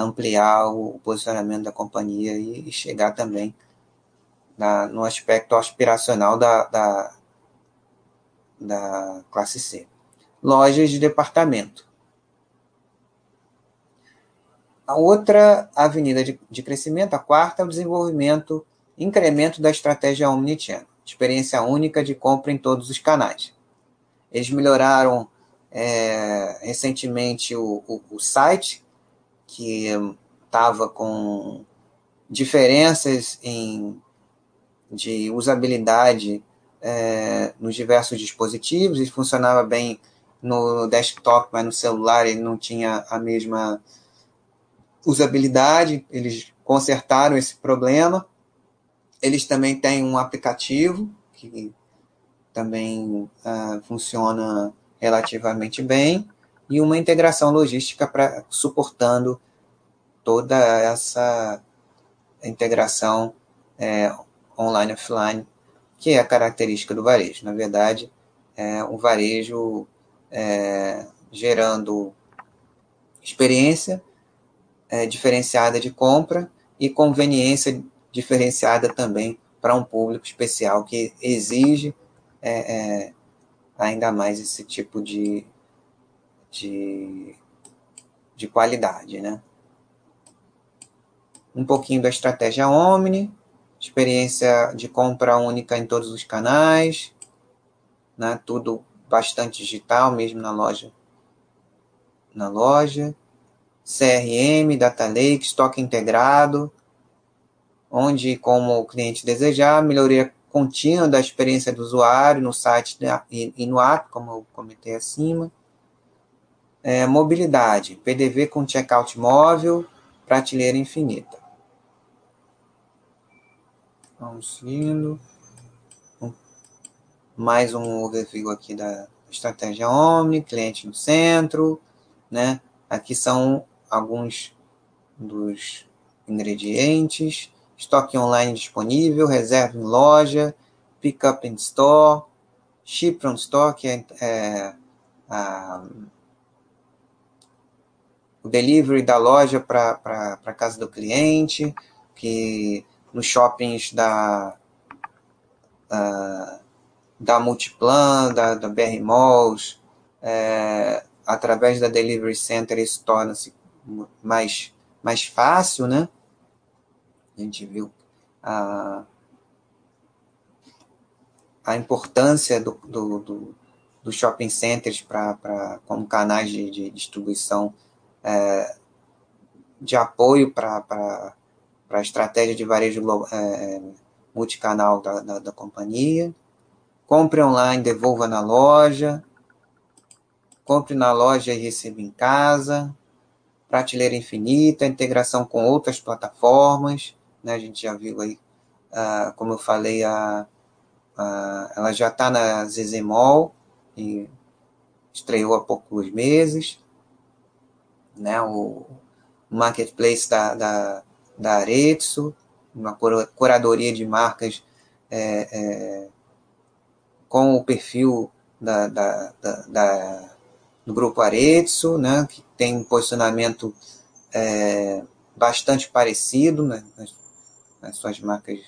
ampliar o posicionamento da companhia e, chegar também na, no aspecto aspiracional da, da, da classe C. Lojas de departamento. A outra avenida de, de crescimento, a quarta, é o desenvolvimento, incremento da estratégia Omnichannel, experiência única de compra em todos os canais. Eles melhoraram é, recentemente o, o, o site, que estava com diferenças em, de usabilidade é, nos diversos dispositivos, ele funcionava bem no desktop, mas no celular ele não tinha a mesma usabilidade, eles consertaram esse problema. Eles também têm um aplicativo que também uh, funciona relativamente bem e uma integração logística para suportando toda essa integração é, online offline que é a característica do varejo. Na verdade, é um varejo é, gerando experiência é, diferenciada de compra e conveniência diferenciada também para um público especial que exige é, é ainda mais esse tipo de, de, de qualidade, né? Um pouquinho da estratégia Omni, experiência de compra única em todos os canais, né? Tudo bastante digital, mesmo na loja. Na loja. CRM, Data Lake, estoque integrado, onde, como o cliente desejar, melhoria contínua da experiência do usuário no site e no app, como eu comentei acima. É, mobilidade, PDV com checkout móvel, prateleira infinita. Vamos indo. Mais um overview aqui da estratégia Omni, cliente no centro, né? Aqui são alguns dos ingredientes. Estoque online disponível, reserva em loja, pick up in store, ship from store, que é, é a, o delivery da loja para a casa do cliente, que nos shoppings da, uh, da Multiplan, da, da BR Malls, é, através da Delivery Center isso torna-se mais, mais fácil, né? A gente viu a, a importância do, do, do, do shopping centers para como canais de, de distribuição é, de apoio para a estratégia de varejo é, multicanal da, da, da companhia. Compre online, devolva na loja. Compre na loja e receba em casa. Prateleira infinita, integração com outras plataformas. Né? A gente já viu aí, uh, como eu falei, a, a ela já está na Zezemol, e estreou há poucos meses né, o marketplace da, da, da Arezzo, uma curadoria de marcas é, é, com o perfil da, da, da, do grupo Arezzo, né, que tem um posicionamento é, bastante parecido né, nas, nas, suas marcas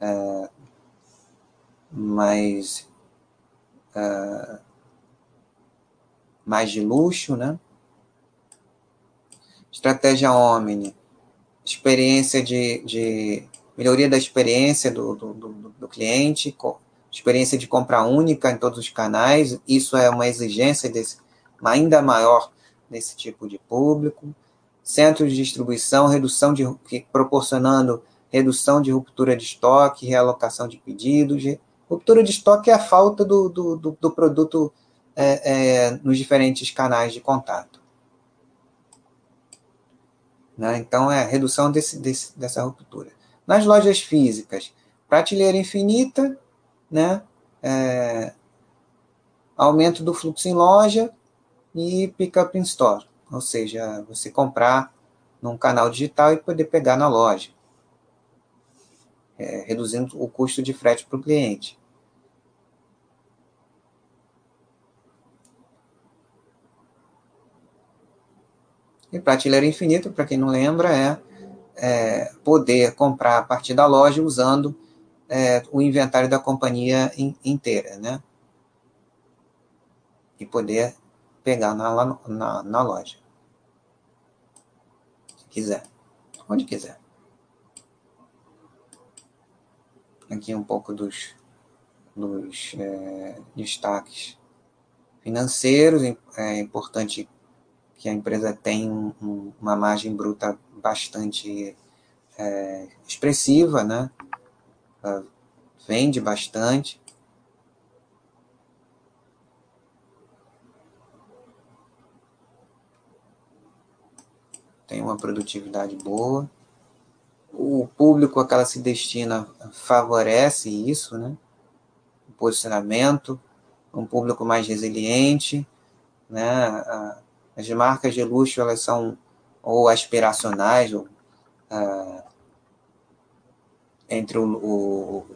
é, mais, uh, mais de luxo, né? Estratégia Omni, experiência de, de melhoria da experiência do, do, do, do cliente, experiência de compra única em todos os canais, isso é uma exigência desse, ainda maior nesse tipo de público. Centros de distribuição, redução de proporcionando redução de ruptura de estoque, realocação de pedidos. Ruptura de estoque é a falta do, do, do, do produto é, é, nos diferentes canais de contato. Né? Então, é a redução desse, desse, dessa ruptura. Nas lojas físicas, prateleira infinita, né? É, aumento do fluxo em loja e pick-up in store, ou seja, você comprar num canal digital e poder pegar na loja, é, reduzindo o custo de frete para o cliente. E prateleira infinita, para quem não lembra, é, é, poder comprar a partir da loja usando é, o inventário da companhia in, inteira, né? E poder pegar na, na, na loja. Se quiser. Onde quiser. Aqui um pouco dos, dos é, destaques financeiros. É importante que a empresa tenha um, uma margem bruta bastante é, expressiva, né? vende bastante. Tem uma produtividade boa. O público a que ela se destina favorece isso, né? O posicionamento, um público mais resiliente, né? As marcas de luxo, elas são ou aspiracionais, ou, entre o, o,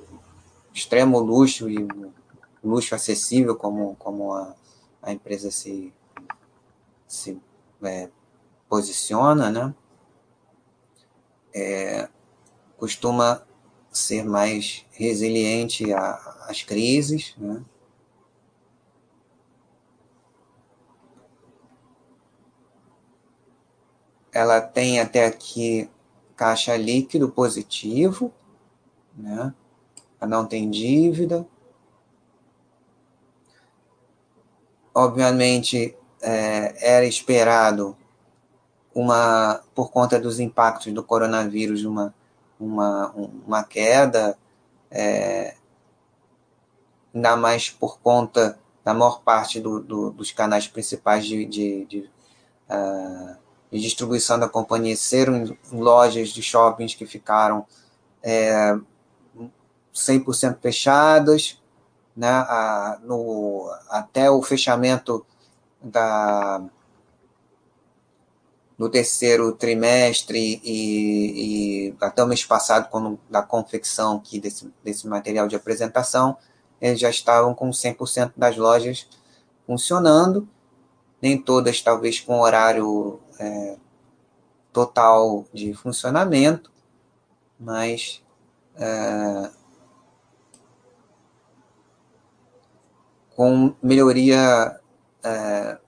extremo luxo e o luxo acessível, como, como a, a empresa se, se é, posiciona, né? É, costuma ser mais resiliente às crises, né? Ela tem até aqui caixa líquido positivo, né? não tem dívida. Obviamente, é, era esperado uma, por conta dos impactos do coronavírus, uma, uma, uma queda, é, ainda mais por conta da maior parte do, do, dos canais principais de, de, de, uh, de, distribuição da companhia serem lojas de shoppings que ficaram é, 100% fechadas, né, a, no, até o fechamento da, do terceiro trimestre e, e até o mês passado, quando, da confecção aqui desse, desse material de apresentação, eles já estavam com 100% das lojas funcionando, nem todas talvez com horário é, total de funcionamento, mas é, com melhoria é,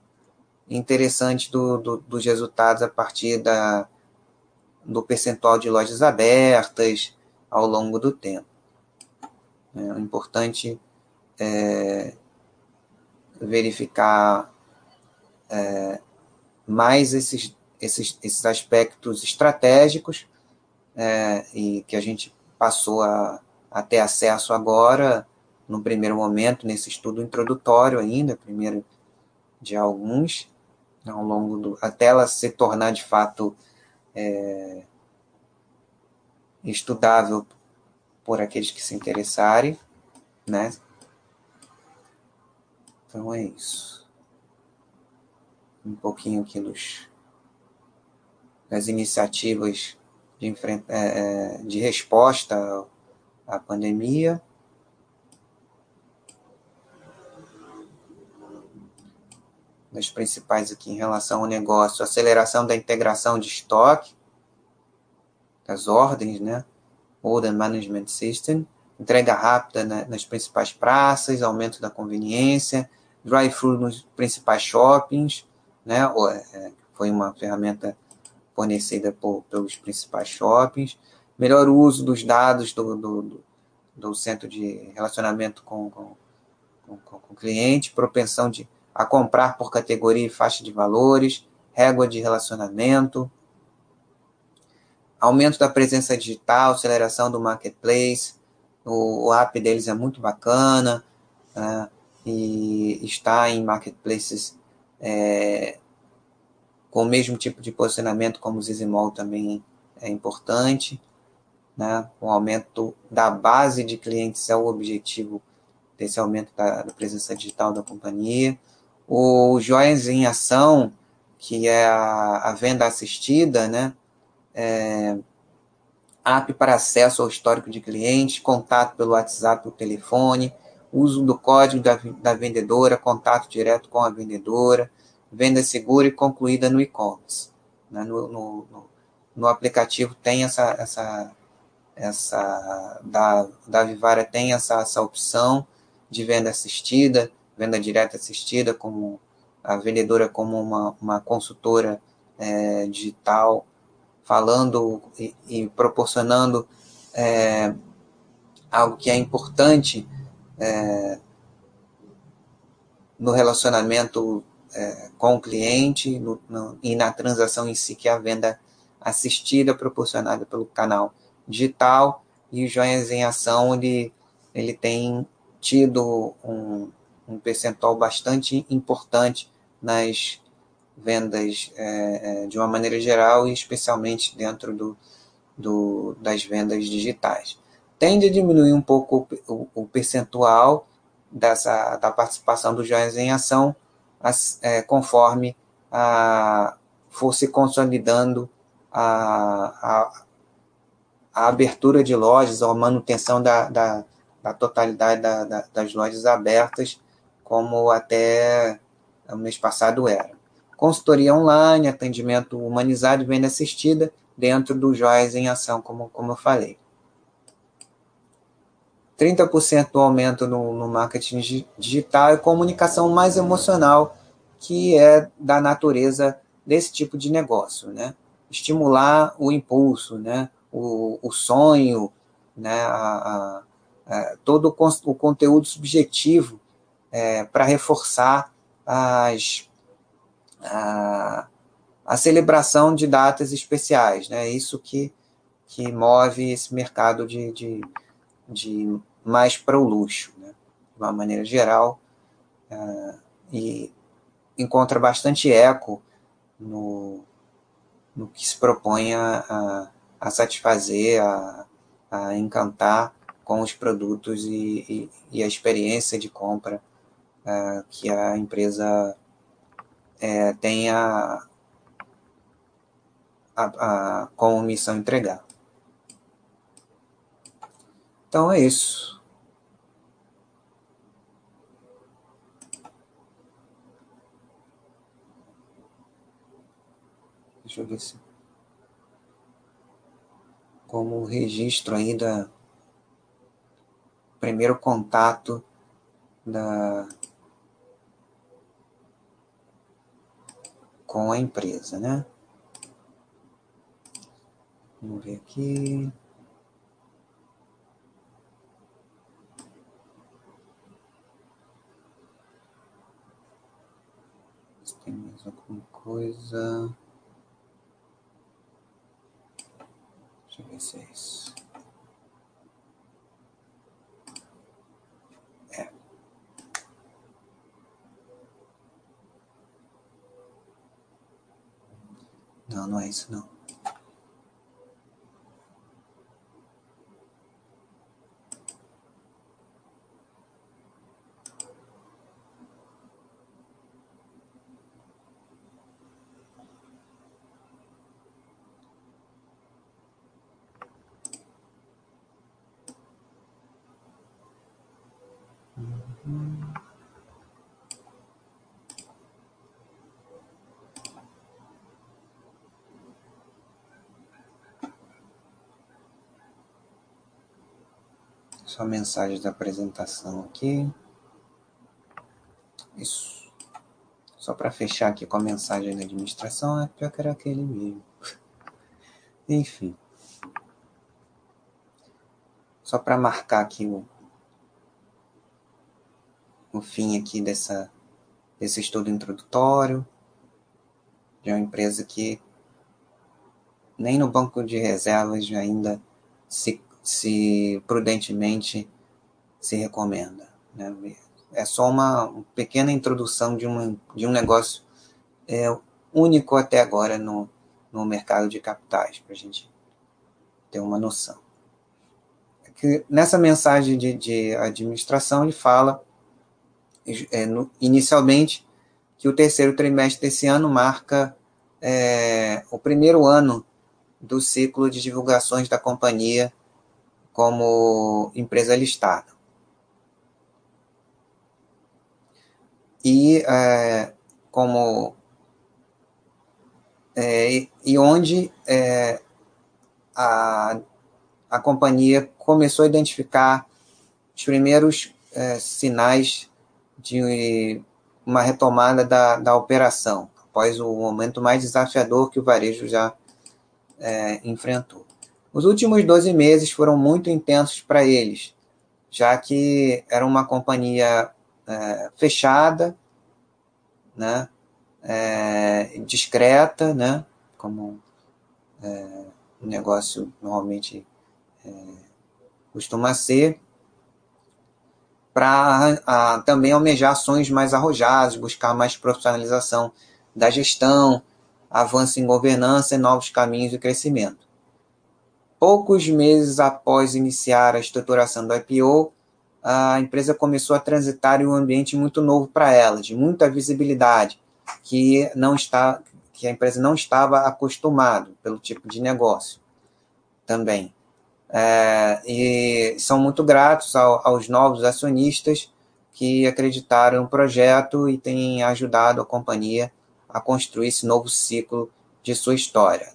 interessante do, do, dos resultados a partir da, do percentual de lojas abertas ao longo do tempo. É importante é, verificar é, mais esses, esses, esses aspectos estratégicos é, e que a gente passou a, a ter acesso agora no primeiro momento, nesse estudo introdutório ainda, primeiro de alguns, ao longo do. até ela se tornar de fato é, estudável por aqueles que se interessarem, né? Então é isso. Um pouquinho aqui dos, das iniciativas de, enfrent, é, é de resposta à pandemia. Das principais aqui em relação ao negócio, aceleração da integração de estoque, das ordens, né? Order Management System, entrega rápida né, nas principais praças, aumento da conveniência, drive-thru nos principais shoppings, né, é, foi uma ferramenta fornecida por, pelos principais shoppings, melhor uso dos dados do, do, do centro de relacionamento com, com, com, com o cliente, propensão de, a comprar por categoria e faixa de valores, régua de relacionamento, aumento da presença digital, aceleração do marketplace, o, o app deles é muito bacana, né, e está em marketplaces é, com o mesmo tipo de posicionamento como o Zizimol também é importante. Né? O aumento da base de clientes é o objetivo desse aumento da, da presença digital da companhia. O Joias em Ação, que é a, a venda assistida, né? É, app para acesso ao histórico de clientes, contato pelo WhatsApp ou telefone, uso do código da, da vendedora, contato direto com a vendedora, venda segura e concluída no e-commerce. Né? No, no, no, no, aplicativo tem essa, essa, essa da, da Vivara tem essa, essa opção de venda assistida, venda direta assistida, como a vendedora como uma, uma consultora é, digital, falando e, e proporcionando é, algo que é importante é, no relacionamento é, com o cliente no, no, e na transação em si, que é a venda assistida proporcionada pelo canal digital e Joias em Ação ele, ele tem tido um, um percentual bastante importante nas vendas é, é de uma maneira geral e especialmente dentro do, do, das vendas digitais. Tende a diminuir um pouco o, o percentual dessa, da participação do Joias em Ação, é, conforme a, for se consolidando a, a, a, abertura de lojas ou a manutenção da, da, da totalidade da, da, das lojas abertas, como até o mês passado era. Consultoria online, atendimento humanizado e venda assistida dentro do Joias em Ação, como, como eu falei. 30% do aumento no, no marketing digital e comunicação mais emocional, que é da natureza desse tipo de negócio, né? Estimular o impulso, né? O, o sonho, né? A, a, a, todo o, o, conteúdo subjetivo é, para reforçar as, a, a celebração de datas especiais, né? Isso que, que move esse mercado de, de, de mais para o luxo, né? de uma maneira geral, uh, e encontra bastante eco no, no que se propõe a, a, a satisfazer, a, a, encantar com os produtos e, e, e a experiência de compra uh, que a empresa é, tem a, a, a, como missão entregar. Então é isso. Deixa eu ver se. Como registro ainda. Primeiro contato da. Com a empresa, né? Vamos ver aqui. Se tem mais alguma coisa. Deixa É. Não, é isso não. Só mensagens da apresentação aqui. Isso. Só para fechar aqui com a mensagem da administração, é pior que era aquele mesmo. Enfim. Só para marcar aqui o, o fim aqui dessa, desse estudo introdutório de uma empresa que nem no banco de reservas ainda se, se prudentemente se recomenda. Né? É só uma pequena introdução de, uma, de um negócio é, único até agora no, no mercado de capitais, para a gente ter uma noção. É que nessa mensagem de, de administração, ele fala, é, no, inicialmente, que o terceiro trimestre desse ano marca é, o primeiro ano do ciclo de divulgações da companhia como empresa listada. E é, como é, e onde é, a, a companhia começou a identificar os primeiros é, sinais de uma retomada da, da operação, após o momento mais desafiador que o varejo já é, enfrentou. Os últimos 12 meses foram muito intensos para eles, já que era uma companhia é, fechada, né, é, discreta, né, como é, negócio normalmente é, costuma ser, para também almejar ações mais arrojadas, buscar mais profissionalização da gestão, avanço em governança e novos caminhos de crescimento. Poucos meses após iniciar a estruturação do IPO, a empresa começou a transitar em um ambiente muito novo para ela, de muita visibilidade, que não está, que a empresa não estava acostumada pelo tipo de negócio também. É, e são muito gratos ao, aos novos acionistas que acreditaram no projeto e têm ajudado a companhia a construir esse novo ciclo de sua história.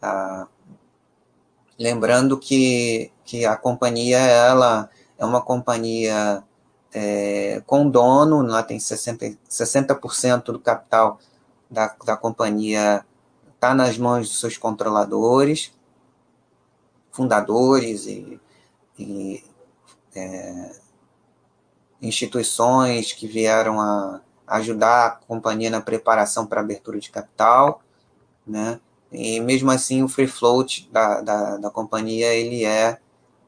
Ah, lembrando que, que a companhia ela é uma companhia é, com dono, lá tem 60%, 60 do capital da, da companhia está nas mãos dos seus controladores, fundadores e, e é, instituições que vieram a, ajudar a companhia na preparação para abertura de capital, né? E mesmo assim o free float da, da, da companhia ele é,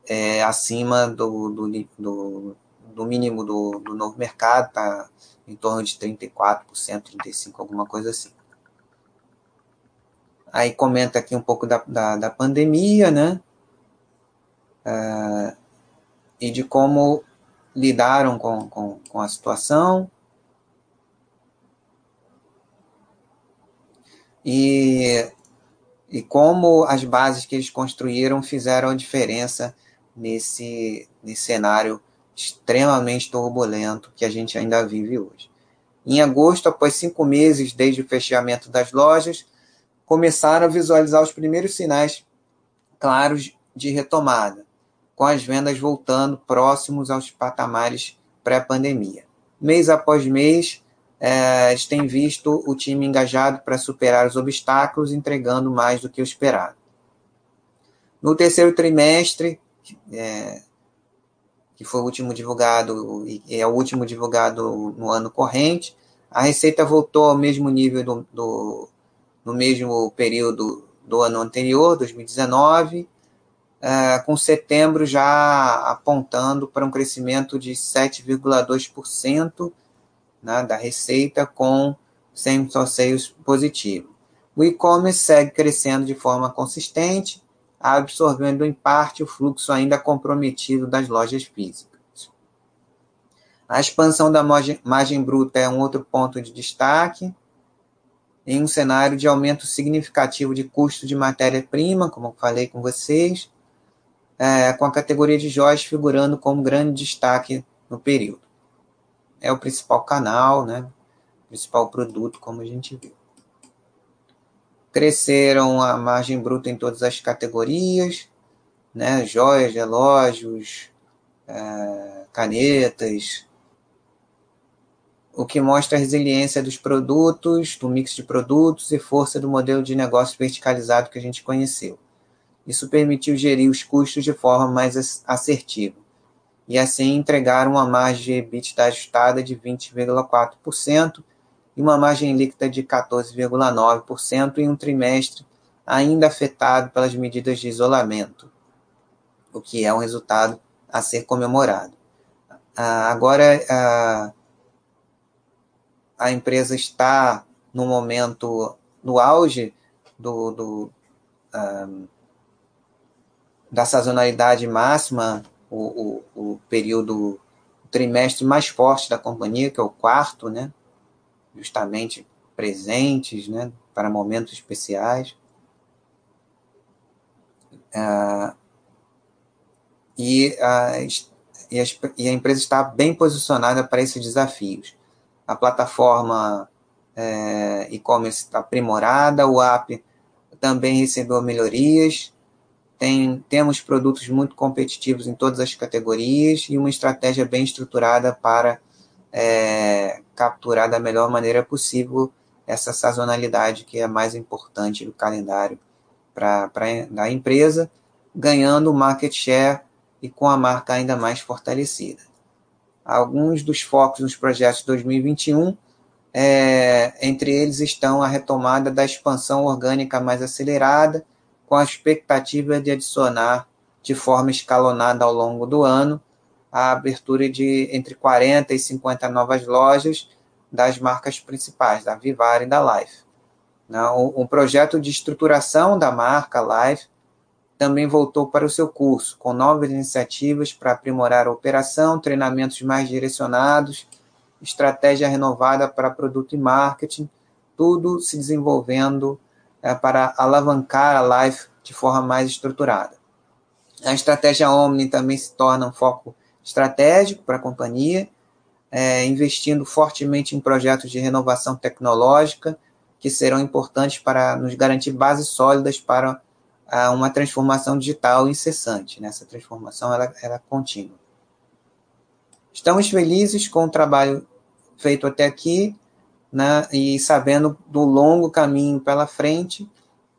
é acima do, do, do, do, mínimo do, do novo mercado, tá em torno de 34%, 35%, alguma coisa assim. Aí comenta aqui um pouco da, da, da pandemia, né? Uh, e de como lidaram com, com, com a situação. e, e como as bases que eles construíram fizeram a diferença nesse, nesse cenário extremamente turbulento que a gente ainda vive hoje. Em agosto, após cinco meses desde o fechamento das lojas, começaram a visualizar os primeiros sinais claros de retomada, com as vendas voltando próximos aos patamares pré-pandemia. Mês após mês, é, a visto o time engajado para superar os obstáculos, entregando mais do que o esperado. No terceiro trimestre, é, que foi o último divulgado e é o último divulgado no ano corrente, a receita voltou ao mesmo nível do, do no mesmo período do ano anterior, 2019, é, com setembro já apontando para um crescimento de 7,2% né, da receita com sem sales positivo. O e-commerce segue crescendo de forma consistente, absorvendo em parte o fluxo ainda comprometido das lojas físicas. A expansão da margem, bruta é um outro ponto de destaque, em um cenário de aumento significativo de custo de matéria-prima, como falei com vocês, é, com a categoria de joias figurando como grande destaque no período é o principal canal, né? Principal produto, como a gente viu. Cresceram a margem bruta em todas as categorias, né? Joias, relógios, é, canetas, o que mostra a resiliência dos produtos, do mix de produtos e força do modelo de negócio verticalizado que a gente conheceu. Isso permitiu gerir os custos de forma mais assertiva e assim entregar uma margem de EBITDA ajustada de 20,4% e uma margem líquida de 14,9% em um trimestre ainda afetado pelas medidas de isolamento, o que é um resultado a ser comemorado. Ah, agora, ah, a empresa está no momento, no auge do, do ah, da sazonalidade máxima, o, o, o período, o trimestre mais forte da companhia, que é o quarto, né? justamente presentes né? para momentos especiais. Uh, e, a, e, a, e, a, empresa está bem posicionada para esses desafios. A plataforma é, e-commerce está aprimorada, o app também recebeu melhorias, tem, temos produtos muito competitivos em todas as categorias e uma estratégia bem estruturada para é, capturar da melhor maneira possível essa sazonalidade que é mais importante do calendário para a empresa, ganhando market share e com a marca ainda mais fortalecida. Alguns dos focos nos projetos de 2021, é, entre eles estão a retomada da expansão orgânica mais acelerada, com a expectativa de adicionar de forma escalonada ao longo do ano a abertura de entre 40 e 50 novas lojas das marcas principais, da Vivar e da Life. O, projeto de estruturação da marca Life também voltou para o seu curso, com novas iniciativas para aprimorar a operação, treinamentos mais direcionados, estratégia renovada para produto e marketing, tudo se desenvolvendo para alavancar a Life de forma mais estruturada. A estratégia Omni também se torna um foco estratégico para a companhia, é, investindo fortemente em projetos de renovação tecnológica, que serão importantes para nos garantir bases sólidas para uma transformação digital incessante. Né? Essa transformação ela, ela é contínua. Estamos felizes com o trabalho feito até aqui né? e sabendo do longo caminho pela frente,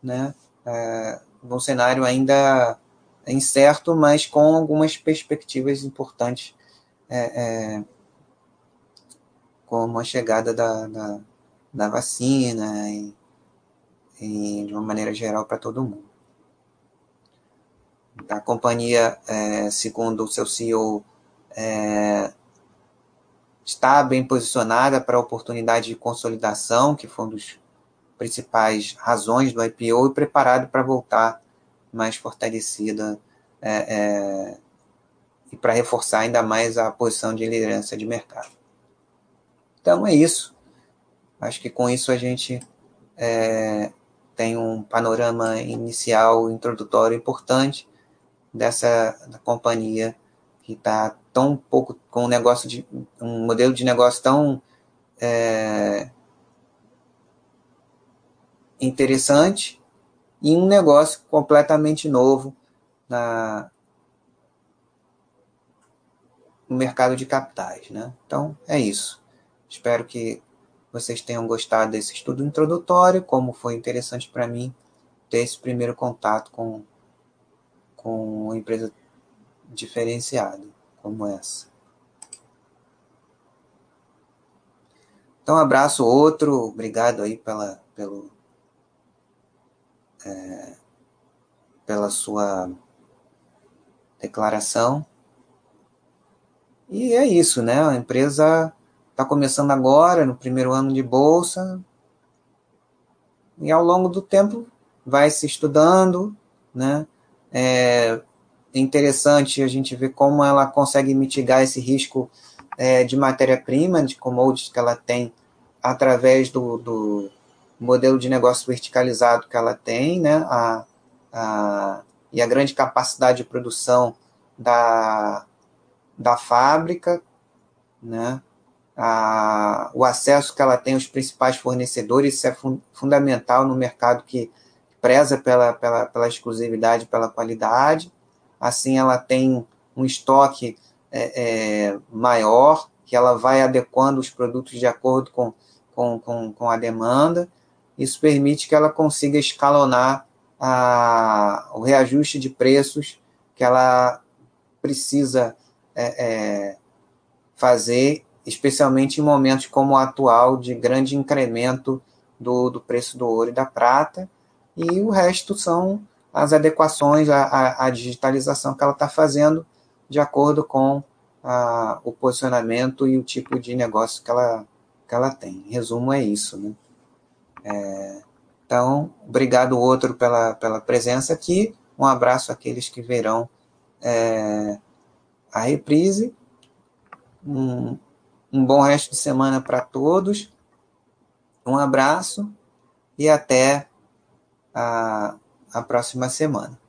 né? É, um cenário ainda incerto, mas com algumas perspectivas importantes, é, é, como a chegada da, da, da vacina e, e, de uma maneira geral para todo mundo. A companhia, é, segundo o seu CEO, é, está bem posicionada para a oportunidade de consolidação, que foi uma das principais razões do IPO, e preparado para voltar mais fortalecida é, é, e para reforçar ainda mais a posição de liderança de mercado. Então é isso. Acho que com isso a gente é, tem um panorama inicial, introdutório importante dessa da companhia que está tão pouco com um negócio de um modelo de negócio tão é, interessante e um negócio completamente novo na, no mercado de capitais. Né? Então, é isso. Espero que vocês tenham gostado desse estudo introdutório, como foi interessante para mim ter esse primeiro contato com, com uma empresa diferenciada como essa. Então, um abraço outro, obrigado aí pela, pelo, é, pela sua declaração. E é isso, né? A empresa está começando agora, no primeiro ano de bolsa, e ao longo do tempo vai se estudando, né? É interessante a gente ver como ela consegue mitigar esse risco é, de matéria-prima, de commodities que ela tem através do, do, modelo de negócio verticalizado que ela tem, né? A, a, e a grande capacidade de produção da, da fábrica, né? a, o acesso que ela tem aos principais fornecedores, isso é fun, fundamental no mercado que preza pela, pela, pela exclusividade, pela qualidade. Assim, ela tem um estoque é, é, maior, que ela vai adequando os produtos de acordo com, com, com, com a demanda. Isso permite que ela consiga escalonar a, o reajuste de preços que ela precisa é, é, fazer, especialmente em momentos como o atual, de grande incremento do, do preço do ouro e da prata, e o resto são as adequações, a, a, a digitalização que ela está fazendo de acordo com a, o posicionamento e o tipo de negócio que ela, que ela tem. Em resumo, é isso. Né? É, então, obrigado outro pela, pela presença aqui. Um abraço àqueles que verão é, a reprise. Um, um bom resto de semana para todos. Um abraço e até a, a próxima semana.